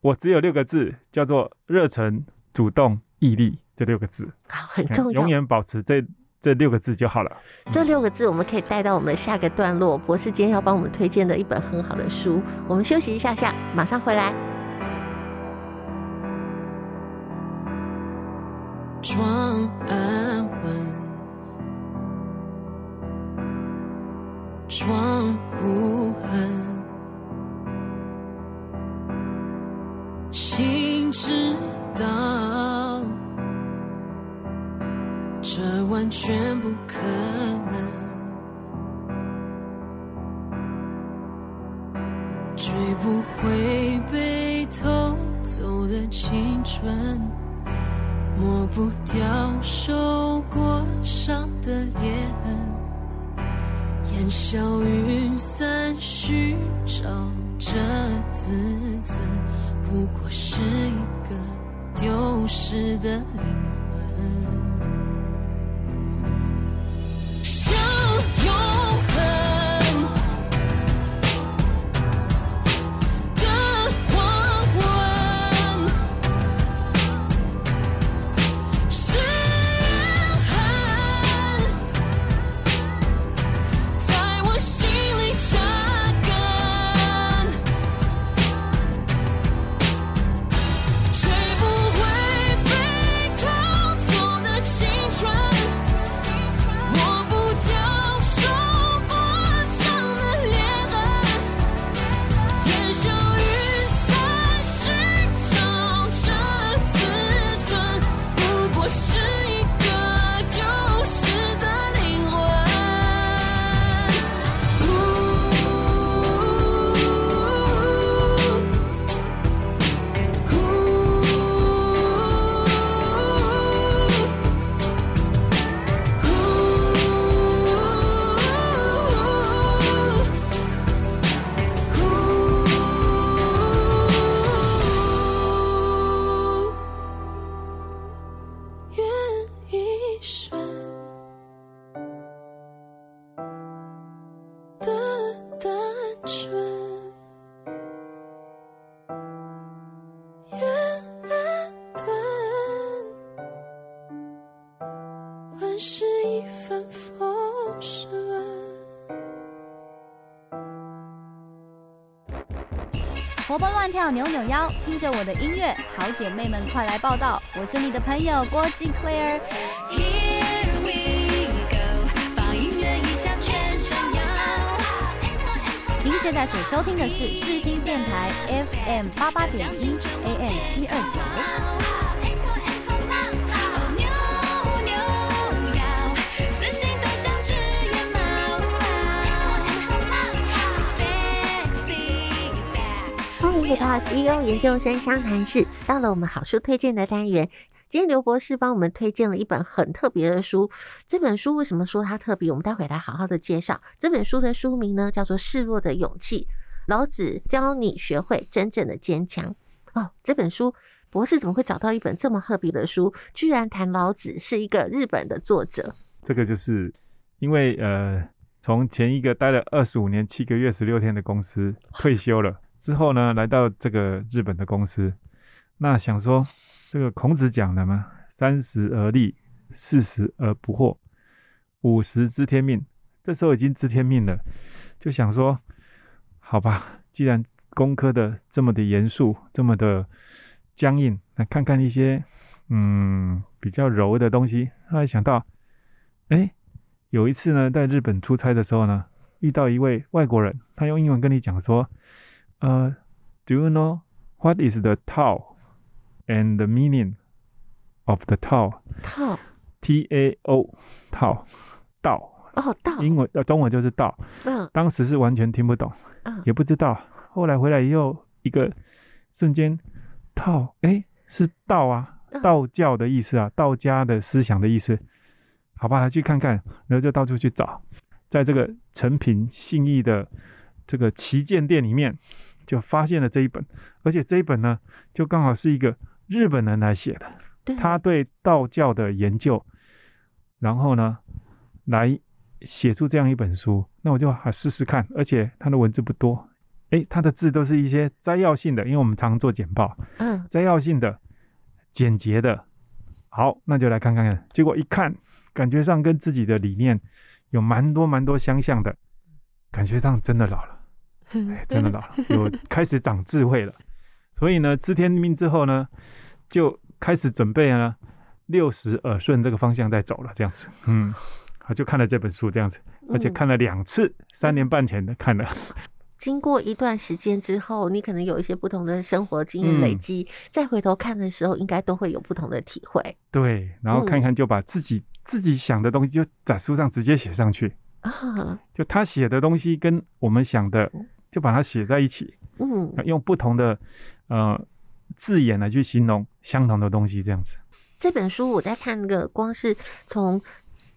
我只有六个字，叫做热忱、主动、毅力，这六个字，好，很重要，永远保持这这六个字就好了。这六个字我们可以带到我们下个段落。博士今天要帮我们推荐的一本很好的书，我们休息一下下，马上回来。装安稳，装无痕，心知道，这完全不可能，追不回被偷走的青春。抹不掉受过伤的裂痕，烟消云散，寻找着自尊，不过是一个丢失的灵跳，扭扭腰，听着我的音乐，好姐妹们快来报道！我是你的朋友郭静 Claire。Here we go，放音乐一下全身摇。您现在所收听的是世新电台 FM 八八点一 AM 七二九。CEO 研究生商谈室，到了我们好书推荐的单元。今天刘博士帮我们推荐了一本很特别的书。这本书为什么说它特别？我们待会来好好的介绍。这本书的书名呢，叫做《示弱的勇气》。老子教你学会真正的坚强。哦，这本书，博士怎么会找到一本这么特别的书？居然谈老子，是一个日本的作者。这个就是因为呃，从前一个待了二十五年七个月十六天的公司退休了。之后呢，来到这个日本的公司，那想说，这个孔子讲的嘛，三十而立，四十而不惑，五十知天命。这时候已经知天命了，就想说，好吧，既然工科的这么的严肃，这么的僵硬，来看看一些嗯比较柔的东西。后来想到，哎，有一次呢，在日本出差的时候呢，遇到一位外国人，他用英文跟你讲说。呃、uh,，Do you know what is the Tao and the meaning of the Tao? Tao, T A O, Tao, 道哦，道，英文呃中文就是道。嗯，当时是完全听不懂，嗯，也不知道。后来回来以后，一个瞬间，Tao，哎，是道啊，道教的意思啊，道家的思想的意思。好吧，来去看看，然后就到处去找，在这个诚品信义的这个旗舰店里面。就发现了这一本，而且这一本呢，就刚好是一个日本人来写的，对。他对道教的研究，然后呢，来写出这样一本书。那我就好试试看，而且他的文字不多，诶，他的字都是一些摘要性的，因为我们常做简报，嗯，摘要性的、简洁的，好，那就来看看看。结果一看，感觉上跟自己的理念有蛮多蛮多相像的，感觉上真的老了，哎，<laughs> 真的老了，有开始长智慧了。所以呢，知天命之后呢，就开始准备呢，六十耳顺这个方向在走了，这样子，嗯。我就看了这本书，这样子，而且看了两次，嗯、三年半前的看了。<laughs> 经过一段时间之后，你可能有一些不同的生活经验累积，嗯、再回头看的时候，应该都会有不同的体会。对，然后看看就把自己、嗯、自己想的东西就在书上直接写上去啊，就他写的东西跟我们想的，就把它写在一起。嗯，用不同的呃字眼来去形容相同的东西，这样子。这本书我在看那个，光是从。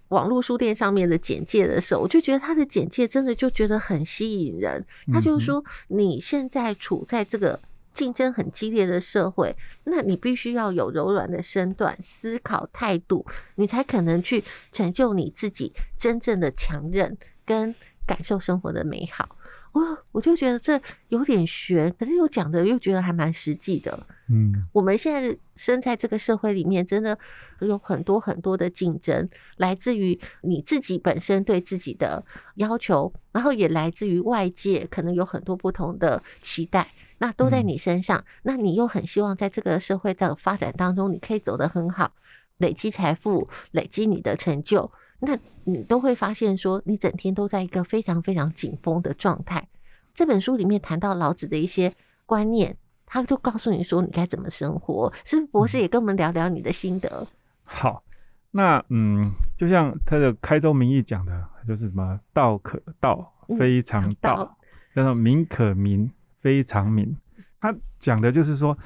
网络书店上面的简介的时候，我就觉得它的简介真的就觉得很吸引人。他就是说，你现在处在这个竞争很激烈的社会，那你必须要有柔软的身段、思考态度，你才可能去成就你自己真正的强韧跟感受生活的美好。我我就觉得这有点悬，可是又讲的又觉得还蛮实际的。嗯，我们现在身在这个社会里面，真的有很多很多的竞争，来自于你自己本身对自己的要求，然后也来自于外界，可能有很多不同的期待，那都在你身上。那你又很希望在这个社会的发展当中，你可以走得很好，累积财富，累积你的成就。那你都会发现说，你整天都在一个非常非常紧绷的状态。这本书里面谈到老子的一些观念，他就告诉你说你该怎么生活。是博士也跟我们聊聊你的心得？好，那嗯，就像他的开宗明义讲的，就是什么“道可道，非常道”，叫做“名可名，非常名”。他讲的就是说，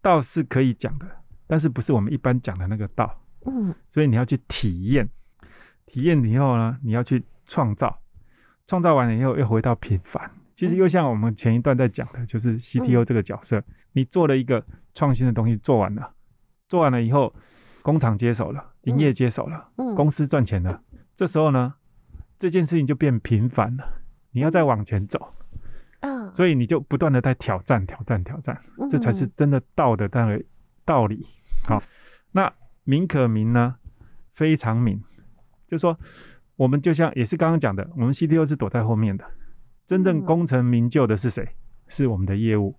道是可以讲的，但是不是我们一般讲的那个道。嗯，所以你要去体验。体验以后呢，你要去创造，创造完了以后又回到平凡。其实又像我们前一段在讲的，就是 CTO 这个角色，你做了一个创新的东西，做完了，做完了以后，工厂接手了，营业接手了，公司赚钱了，这时候呢，这件事情就变平凡了，你要再往前走，嗯。所以你就不断的在挑战，挑战，挑战，这才是真的道的那个道理。好，那名可名呢，非常名。就是说，我们就像也是刚刚讲的，我们 CTO 是躲在后面的，真正功成名就的是谁？是我们的业务，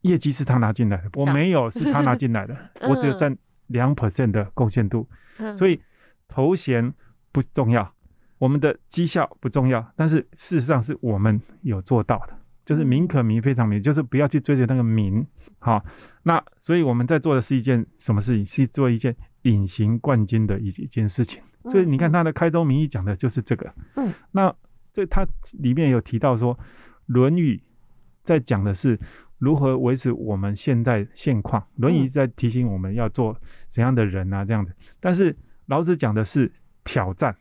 业绩是他拿进来的，我没有，是他拿进来的，<laughs> 我只有占两 percent 的贡献度，所以头衔不重要，我们的绩效不重要，但是事实上是我们有做到的，就是名可名，非常名，就是不要去追求那个名。好，那所以我们在做的是一件什么事情？是做一件隐形冠军的一一件事情。所以你看他的开宗明义讲的就是这个。嗯，那这他里面有提到说，《论语》在讲的是如何维持我们现在现况，《论语》在提醒我们要做怎样的人啊，这样子。但是老子讲的是挑战，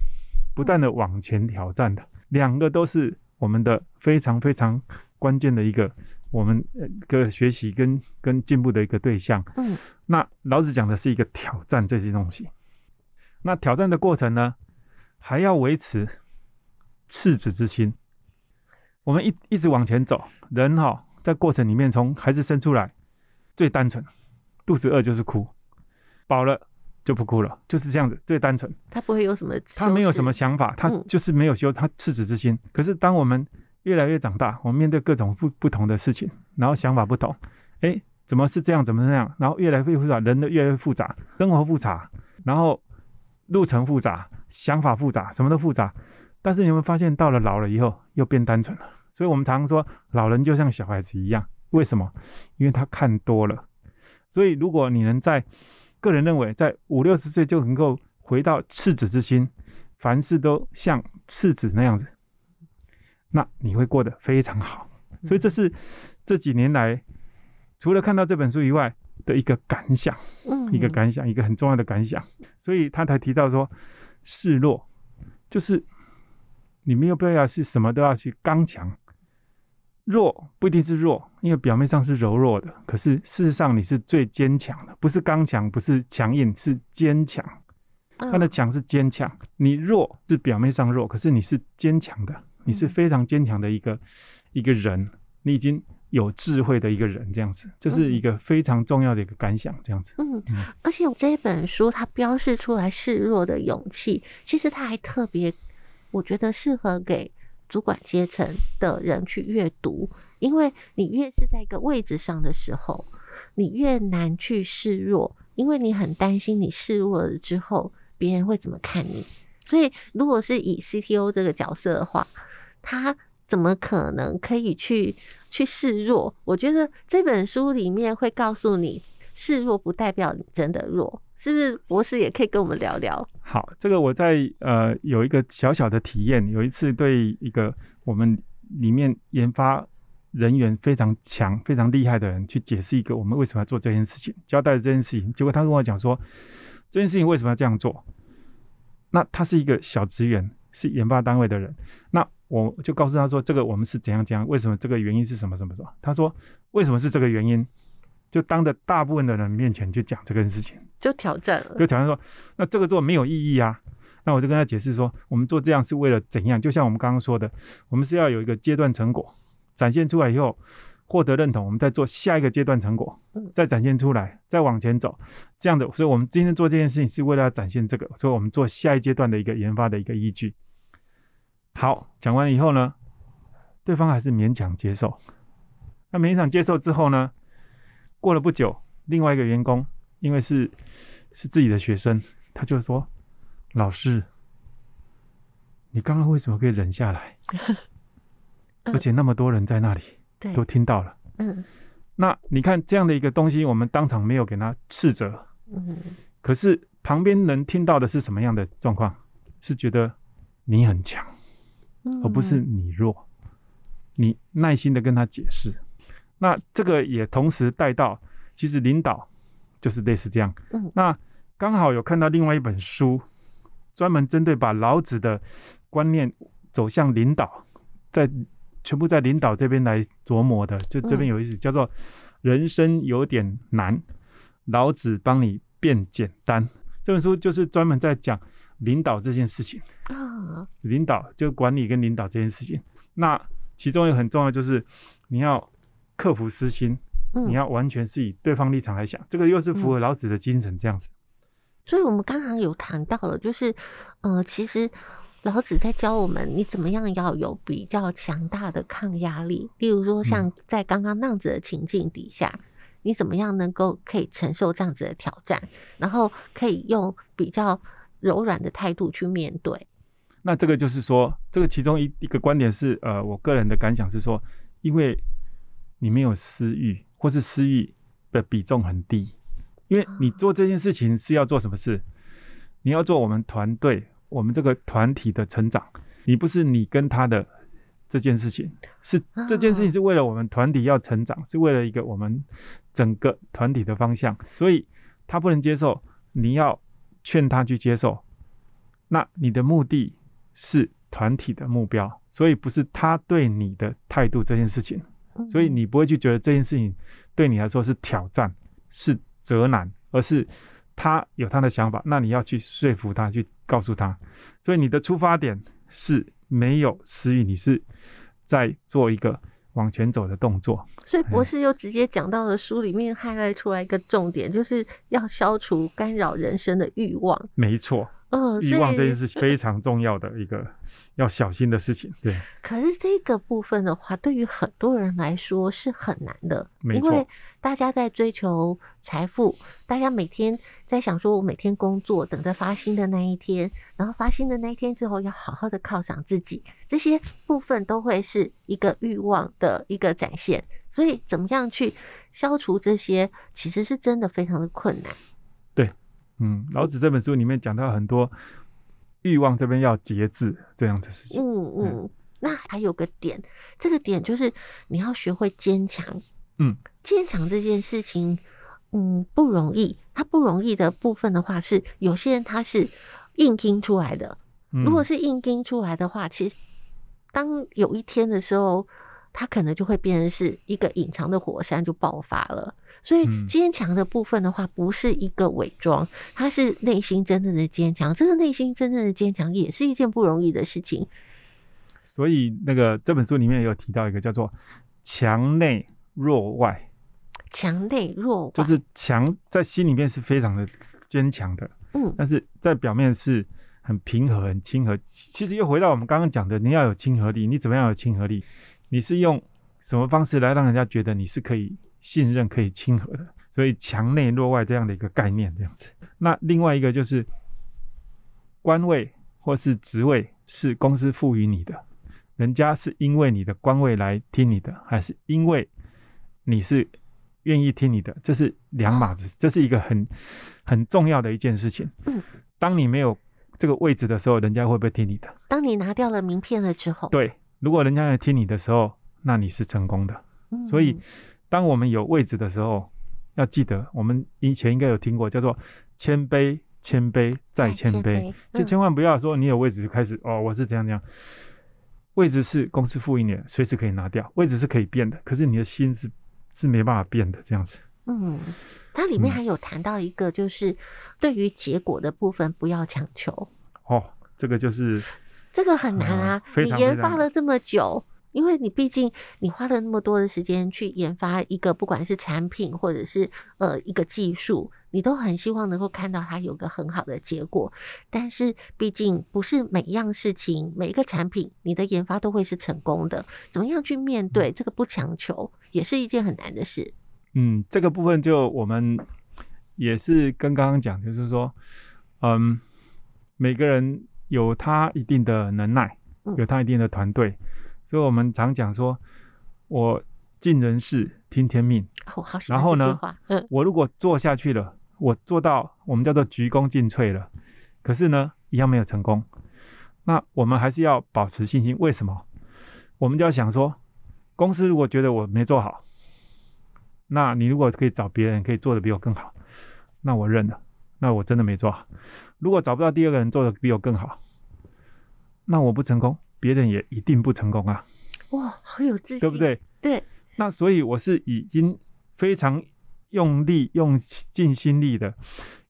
不断的往前挑战的，两个都是我们的非常非常关键的一个我们个学习跟跟进步的一个对象。嗯，那老子讲的是一个挑战这些东西。那挑战的过程呢，还要维持赤子之心。我们一一直往前走，人哈、哦，在过程里面，从孩子生出来最单纯，肚子饿就是哭，饱了就不哭了，就是这样子，最单纯。他不会有什么，他没有什么想法，他就是没有修他赤子之心。嗯、可是当我们越来越长大，我们面对各种不不同的事情，然后想法不同，哎，怎么是这样？怎么是这样？然后越来越复杂，人的越来越复杂，生活复杂，然后。路程复杂，想法复杂，什么都复杂。但是你会发现，到了老了以后，又变单纯了。所以我们常常说，老人就像小孩子一样。为什么？因为他看多了。所以，如果你能在个人认为，在五六十岁就能够回到赤子之心，凡事都像赤子那样子，那你会过得非常好。所以，这是这几年来除了看到这本书以外。的一个感想，一个感想，一个很重要的感想，所以他才提到说，示弱就是你没有必要是什么都要去刚强，弱不一定是弱，因为表面上是柔弱的，可是事实上你是最坚强的，不是刚强，不是强硬，是坚强。他的强是坚强，你弱是表面上弱，可是你是坚强的，你是非常坚强的一个、嗯、一个人，你已经有智慧的一个人，这样子，这是一个非常重要的一个感想，这样子。嗯，而且这本书它标示出来示弱的勇气，其实它还特别，我觉得适合给主管阶层的人去阅读，因为你越是在一个位置上的时候，你越难去示弱，因为你很担心你示弱了之后。别人会怎么看你？所以，如果是以 CTO 这个角色的话，他怎么可能可以去去示弱？我觉得这本书里面会告诉你，示弱不代表你真的弱，是不是？博士也可以跟我们聊聊。好，这个我在呃有一个小小的体验，有一次对一个我们里面研发人员非常强、非常厉害的人去解释一个我们为什么要做这件事情，交代这件事情，结果他跟我讲说。这件事情为什么要这样做？那他是一个小职员，是研发单位的人。那我就告诉他说：“这个我们是怎样怎样，为什么这个原因是什么什么什么？”他说：“为什么是这个原因？”就当着大部分的人面前去讲这个事情，就挑战了，就挑战说：“那这个做没有意义啊！”那我就跟他解释说：“我们做这样是为了怎样？就像我们刚刚说的，我们是要有一个阶段成果展现出来以后。”获得认同，我们再做下一个阶段成果，再展现出来，再往前走，这样的。所以，我们今天做这件事情是为了要展现这个，所以我们做下一阶段的一个研发的一个依据。好，讲完以后呢，对方还是勉强接受。那勉强接受之后呢，过了不久，另外一个员工因为是是自己的学生，他就说：“老师，你刚刚为什么可以忍下来？<laughs> 而且那么多人在那里。”都听到了，嗯，那你看这样的一个东西，我们当场没有给他斥责，嗯，可是旁边人听到的是什么样的状况？是觉得你很强，而不是你弱，你耐心的跟他解释。那这个也同时带到，其实领导就是类似这样，嗯，那刚好有看到另外一本书，专门针对把老子的观念走向领导，在。全部在领导这边来琢磨的，就这边有意思，叫做“人生有点难，老子帮你变简单”。这本书就是专门在讲领导这件事情啊，领导就管理跟领导这件事情。那其中有很重要，就是你要克服私心，你要完全是以对方立场来想，这个又是符合老子的精神这样子。所以我们刚刚有谈到了，就是呃，其实。老子在教我们，你怎么样要有比较强大的抗压力。例如说，像在刚刚那样子的情境底下，嗯、你怎么样能够可以承受这样子的挑战，然后可以用比较柔软的态度去面对。那这个就是说，这个其中一一个观点是，呃，我个人的感想是说，因为你没有私欲，或是私欲的比重很低，因为你做这件事情是要做什么事？你要做我们团队。我们这个团体的成长，你不是你跟他的这件事情，是这件事情是为了我们团体要成长，是为了一个我们整个团体的方向，所以他不能接受，你要劝他去接受。那你的目的是团体的目标，所以不是他对你的态度这件事情，所以你不会去觉得这件事情对你来说是挑战，是责难，而是。他有他的想法，那你要去说服他，去告诉他。所以你的出发点是没有私欲，你是在做一个往前走的动作。所以博士又直接讲到了书里面 highlight 出来一个重点，就是要消除干扰人生的欲望。没错。嗯，欲望这件事情非常重要的一个要小心的事情。对，<laughs> 可是这个部分的话，对于很多人来说是很难的。因为大家在追求财富，大家每天在想说，我每天工作，等着发薪的那一天，然后发薪的那一天之后，要好好的犒赏自己，这些部分都会是一个欲望的一个展现。所以，怎么样去消除这些，其实是真的非常的困难。嗯，老子这本书里面讲到很多欲望这边要节制这样的事情。嗯嗯，那还有个点，这个点就是你要学会坚强。嗯，坚强这件事情，嗯，不容易。它不容易的部分的话，是有些人他是硬拼出来的。如果是硬拼出来的话，其实当有一天的时候，他可能就会变成是一个隐藏的火山，就爆发了。所以坚强的部分的话，不是一个伪装，它是内心真正的坚强。这个内心真正的坚强，也是一件不容易的事情。所以那个这本书里面有提到一个叫做“强内弱外”，强内弱外就是强在心里面是非常的坚强的，嗯，但是在表面是很平和、很亲和。其实又回到我们刚刚讲的，你要有亲和力，你怎么样有亲和力？你是用什么方式来让人家觉得你是可以信任、可以亲和的？所以强内弱外这样的一个概念，这样子。那另外一个就是官位或是职位是公司赋予你的，人家是因为你的官位来听你的，还是因为你是愿意听你的？这是两码子，这是一个很很重要的一件事情。嗯，当你没有这个位置的时候，人家会不会听你的？当你拿掉了名片了之后，对，如果人家来听你的时候，那你是成功的。嗯，所以当我们有位置的时候。要记得，我们以前应该有听过，叫做谦卑、谦卑再谦卑，嗯、就千万不要说你有位置就开始哦，我是怎样怎样。位置是公司赋予你的，随时可以拿掉，位置是可以变的，可是你的心是是没办法变的，这样子。嗯，它里面还有谈到一个，就是对于结果的部分不要强求。哦，这个就是这个很难啊，<laughs> 嗯、你研发了这么久。因为你毕竟你花了那么多的时间去研发一个，不管是产品或者是呃一个技术，你都很希望能够看到它有个很好的结果。但是毕竟不是每一样事情、每一个产品，你的研发都会是成功的。怎么样去面对这个不强求，也是一件很难的事。嗯，这个部分就我们也是跟刚刚讲，就是说，嗯，每个人有他一定的能耐，有他一定的团队。嗯所以我们常讲说，我尽人事，听天命。哦、好，然后呢，嗯，我如果做下去了，我做到我们叫做鞠躬尽瘁了，可是呢，一样没有成功。那我们还是要保持信心。为什么？我们就要想说，公司如果觉得我没做好，那你如果可以找别人可以做的比我更好，那我认了。那我真的没做好。如果找不到第二个人做的比我更好，那我不成功。别人也一定不成功啊！哇，好有自信，对不对？对。那所以我是已经非常用力、用尽心力的，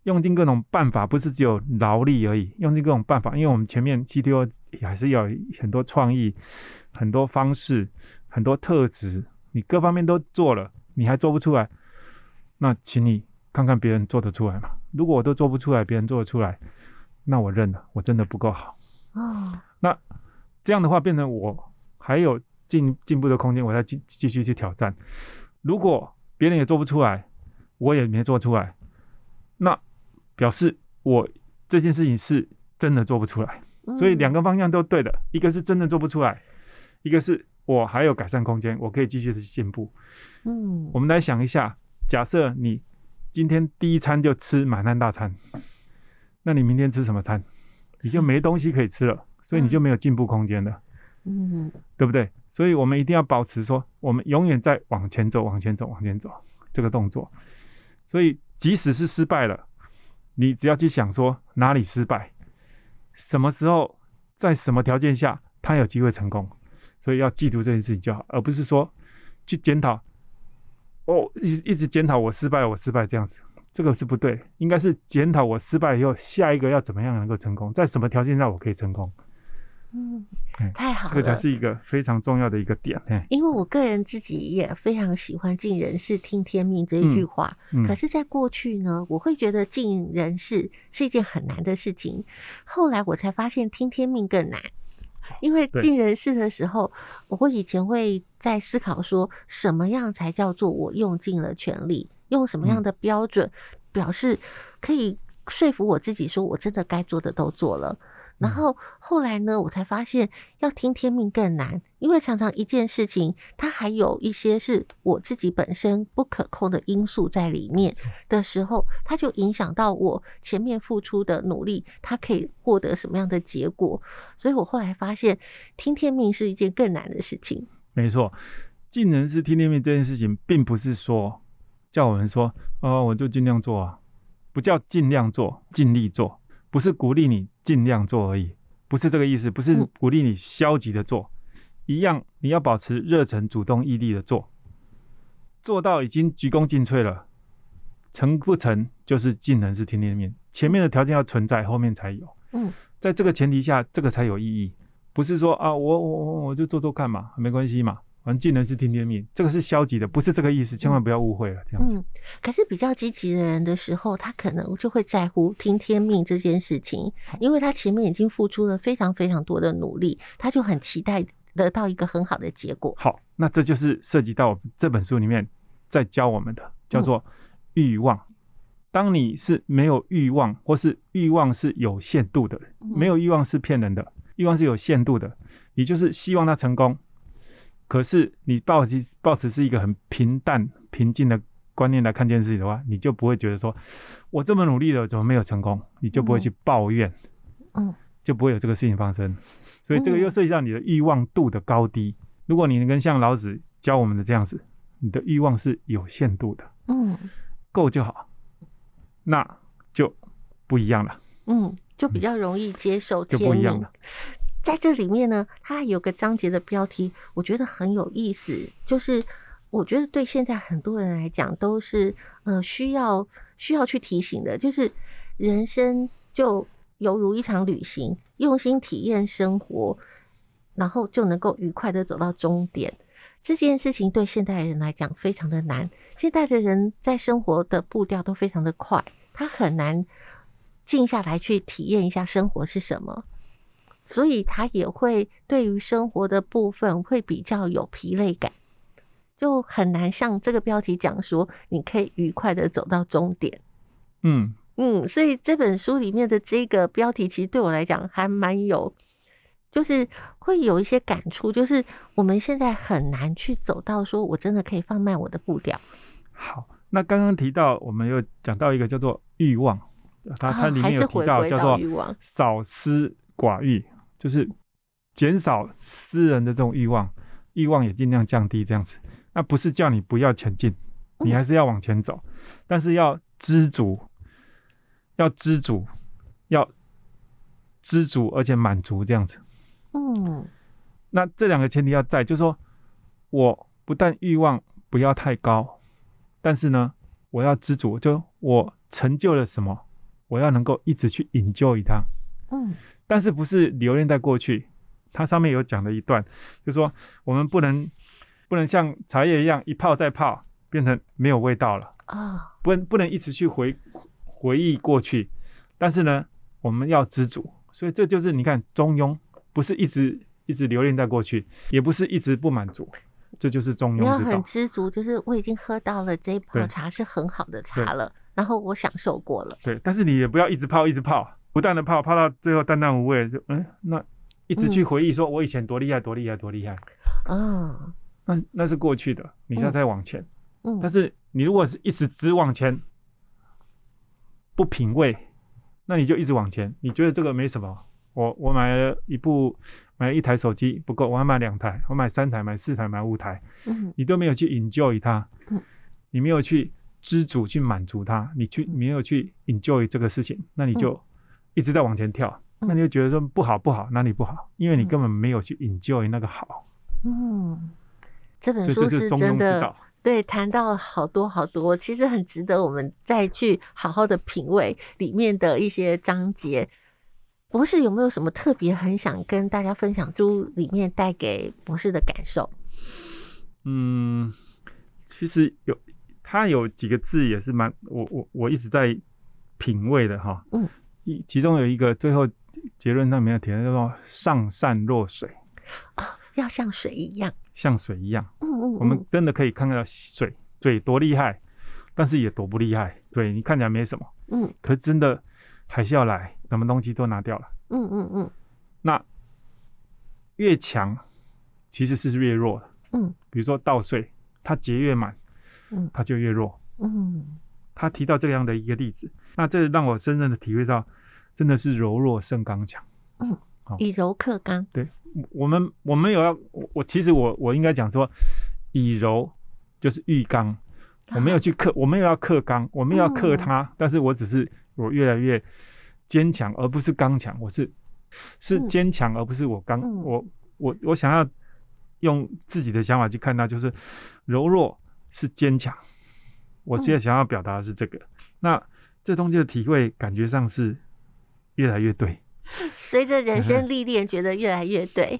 用尽各种办法，不是只有劳力而已，用尽各种办法。因为我们前面 CTO 还是要有很多创意、很多方式、很多特质，你各方面都做了，你还做不出来，那请你看看别人做得出来嘛。如果我都做不出来，别人做得出来，那我认了，我真的不够好。哦，那。这样的话，变成我还有进进步的空间，我再继继续去挑战。如果别人也做不出来，我也没做出来，那表示我这件事情是真的做不出来。所以两个方向都对的，一个是真的做不出来，一个是我还有改善空间，我可以继续的去进步。嗯，我们来想一下，假设你今天第一餐就吃满汉大餐，那你明天吃什么餐？你就没东西可以吃了。所以你就没有进步空间了，嗯，对不对？所以我们一定要保持说，我们永远在往前走，往前走，往前走这个动作。所以即使是失败了，你只要去想说哪里失败，什么时候，在什么条件下，他有机会成功。所以要记住这件事情就好，而不是说去检讨，哦，一一直检讨我失败，我失败这样子。这个是不对，应该是检讨我失败以后，下一个要怎么样能够成功，在什么条件下我可以成功。嗯，太好了，这个才是一个非常重要的一个点。因为我个人自己也非常喜欢“尽人事，听天命”这一句话。嗯嗯、可是，在过去呢，我会觉得尽人事是一件很难的事情。后来我才发现，听天命更难。因为尽人事的时候，我会以前会在思考说，什么样才叫做我用尽了全力？用什么样的标准表示可以说服我自己，说我真的该做的都做了。然后后来呢，我才发现要听天命更难，因为常常一件事情，它还有一些是我自己本身不可控的因素在里面的时候，它就影响到我前面付出的努力，它可以获得什么样的结果。所以我后来发现，听天命是一件更难的事情。没错，尽人事听天命这件事情，并不是说叫我们说哦，我就尽量做啊，不叫尽量做，尽力做。不是鼓励你尽量做而已，不是这个意思，不是鼓励你消极的做，一样你要保持热忱、主动、毅力的做，做到已经鞠躬尽瘁了，成不成就是尽人事听天命，前面的条件要存在，后面才有。嗯，在这个前提下，这个才有意义。不是说啊，我我我我就做做看嘛，没关系嘛。反正尽人事听天命，这个是消极的，不是这个意思，千万不要误会了。这样子。嗯，可是比较积极的人的时候，他可能就会在乎听天命这件事情，因为他前面已经付出了非常非常多的努力，他就很期待得到一个很好的结果。好，那这就是涉及到这本书里面在教我们的，叫做欲望。嗯、当你是没有欲望，或是欲望是有限度的，没有欲望是骗人的，欲望是有限度的，你就是希望他成功。可是你抱持抱持是一个很平淡平静的观念来看这件事情的话，你就不会觉得说，我这么努力了，怎么没有成功？你就不会去抱怨，嗯，就不会有这个事情发生。所以这个又涉及到你的欲望度的高低。如果你能跟像老子教我们的这样子，你的欲望是有限度的，嗯，够就好，那就不一样了，嗯，就比较容易接受就不一样了。在这里面呢，它有个章节的标题，我觉得很有意思。就是我觉得对现在很多人来讲，都是呃需要需要去提醒的，就是人生就犹如一场旅行，用心体验生活，然后就能够愉快的走到终点。这件事情对现代人来讲非常的难。现代的人在生活的步调都非常的快，他很难静下来去体验一下生活是什么。所以他也会对于生活的部分会比较有疲累感，就很难像这个标题讲说，你可以愉快的走到终点。嗯嗯，所以这本书里面的这个标题其实对我来讲还蛮有，就是会有一些感触，就是我们现在很难去走到说我真的可以放慢我的步调。好，那刚刚提到我们又讲到一个叫做欲望，它它里面有提到叫做少私寡欲。就是减少私人的这种欲望，欲望也尽量降低，这样子。那不是叫你不要前进，你还是要往前走，但是要知足，要知足，要知足，而且满足这样子。嗯，那这两个前提要在，就是说，我不但欲望不要太高，但是呢，我要知足，就我成就了什么，我要能够一直去 enjoy 它。嗯。但是不是留恋在过去？它上面有讲了一段，就是说我们不能不能像茶叶一样一泡再泡，变成没有味道了啊！不不能一直去回回忆过去。但是呢，我们要知足，所以这就是你看中庸，不是一直一直留恋在过去，也不是一直不满足，这就是中庸。你要很知足，就是我已经喝到了这一泡茶是很好的茶了，然后我享受过了。对，但是你也不要一直泡一直泡。不断的泡，泡到最后淡淡无味，就嗯，那一直去回忆说，我以前多厉害，多厉害，多厉害，啊，那那是过去的，你要再往前，嗯，但是你如果是一直只往前，不品味，那你就一直往前，你觉得这个没什么，我我买了一部，买了一台手机不够，我还买两台，我买三台，买四台，买五台，嗯，你都没有去 enjoy 它，嗯，你没有去知足去满足它，你去没有去 enjoy 这个事情，那你就。一直在往前跳，那你就觉得说不好不好，哪里不好？因为你根本没有去 enjoy 那个好。嗯，这本书是真的，对，谈到好多好多，其实很值得我们再去好好的品味里面的一些章节。博士有没有什么特别很想跟大家分享书里面带给博士的感受？嗯，其实有，他有几个字也是蛮我我我一直在品味的哈。嗯。一其中有一个最后结论上面的提到叫做“上善若水”，哦，要像水一样，像水一样。嗯嗯，嗯，我们真的可以看到水，水多厉害，但是也多不厉害。对，你看起来没什么，嗯，可是真的海啸来，什么东西都拿掉了。嗯嗯嗯。那越强其实是越弱的。嗯，比如说稻穗，它结越满，嗯，它就越弱。嗯。他提到这样的一个例子，那这让我深深的体会到，真的是柔弱胜刚强。嗯，以柔克刚。对，我们我们有要我我其实我我应该讲说，以柔就是遇刚，我没有去克，我没有要克刚，我没有要克他，嗯、但是我只是我越来越坚强，而不是刚强。我是是坚强，而不是我刚。嗯、我我我想要用自己的想法去看他，就是柔弱是坚强。我现在想要表达的是这个，嗯、那这东西的体会感觉上是越来越对，<laughs> 随着人生 <laughs> 历练，觉得越来越对。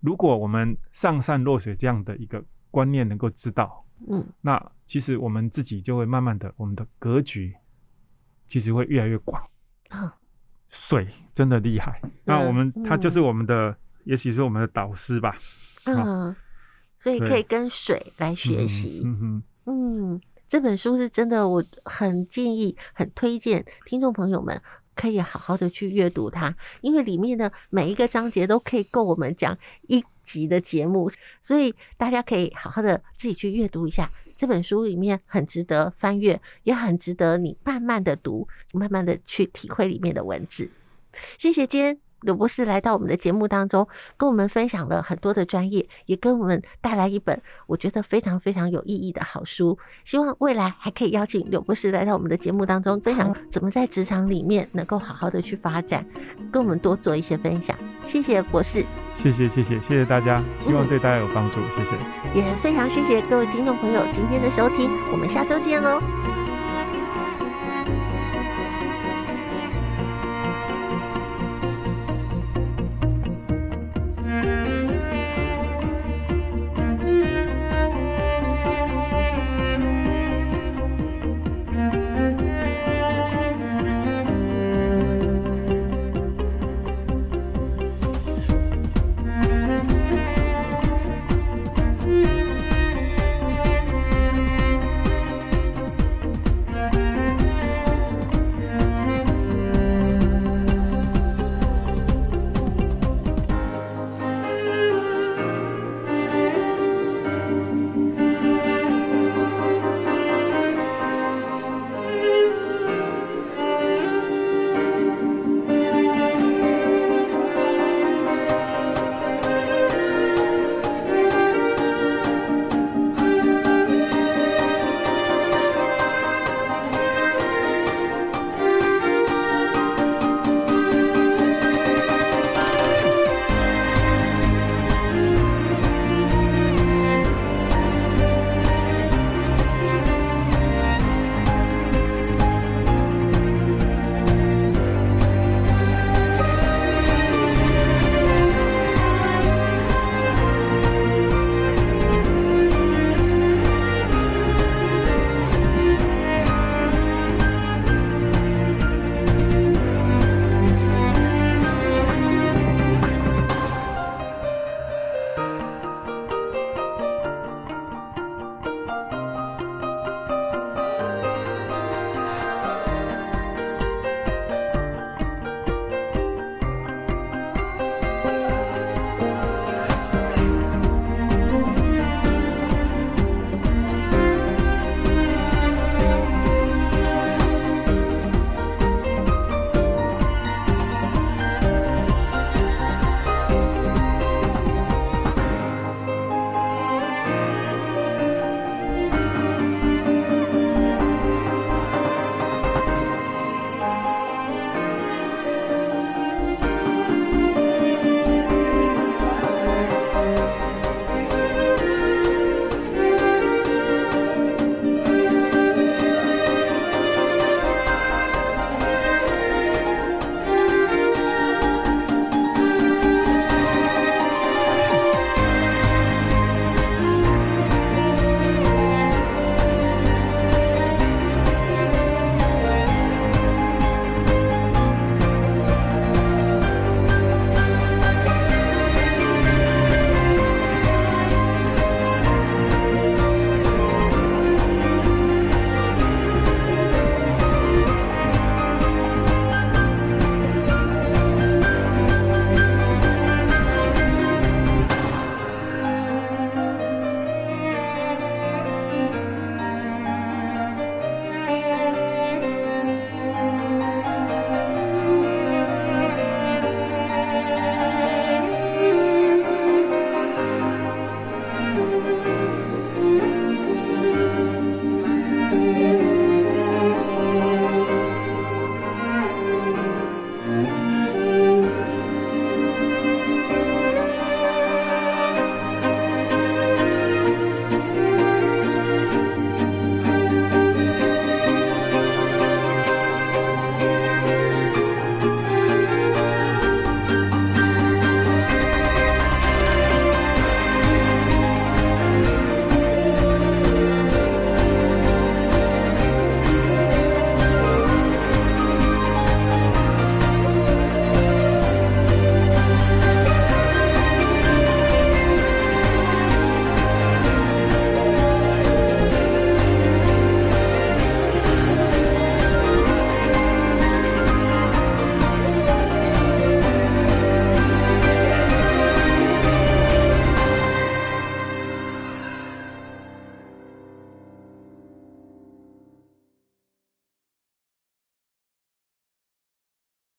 如果我们上善若水这样的一个观念能够知道，嗯，那其实我们自己就会慢慢的，我们的格局其实会越来越广。水真的厉害，那我们他就是我们的，也许是我们的导师吧。嗯，所以可以跟水来学习。嗯哼，嗯，这本书是真的，我很建议、很推荐听众朋友们。可以好好的去阅读它，因为里面的每一个章节都可以够我们讲一集的节目，所以大家可以好好的自己去阅读一下这本书，里面很值得翻阅，也很值得你慢慢的读，慢慢的去体会里面的文字。谢谢今天。刘博士来到我们的节目当中，跟我们分享了很多的专业，也跟我们带来一本我觉得非常非常有意义的好书。希望未来还可以邀请刘博士来到我们的节目当中，分享怎么在职场里面能够好好的去发展，跟我们多做一些分享。谢谢博士，谢谢谢谢谢谢大家，希望对大家有帮助，嗯、谢谢。也非常谢谢各位听众朋友今天的收听，我们下周见喽。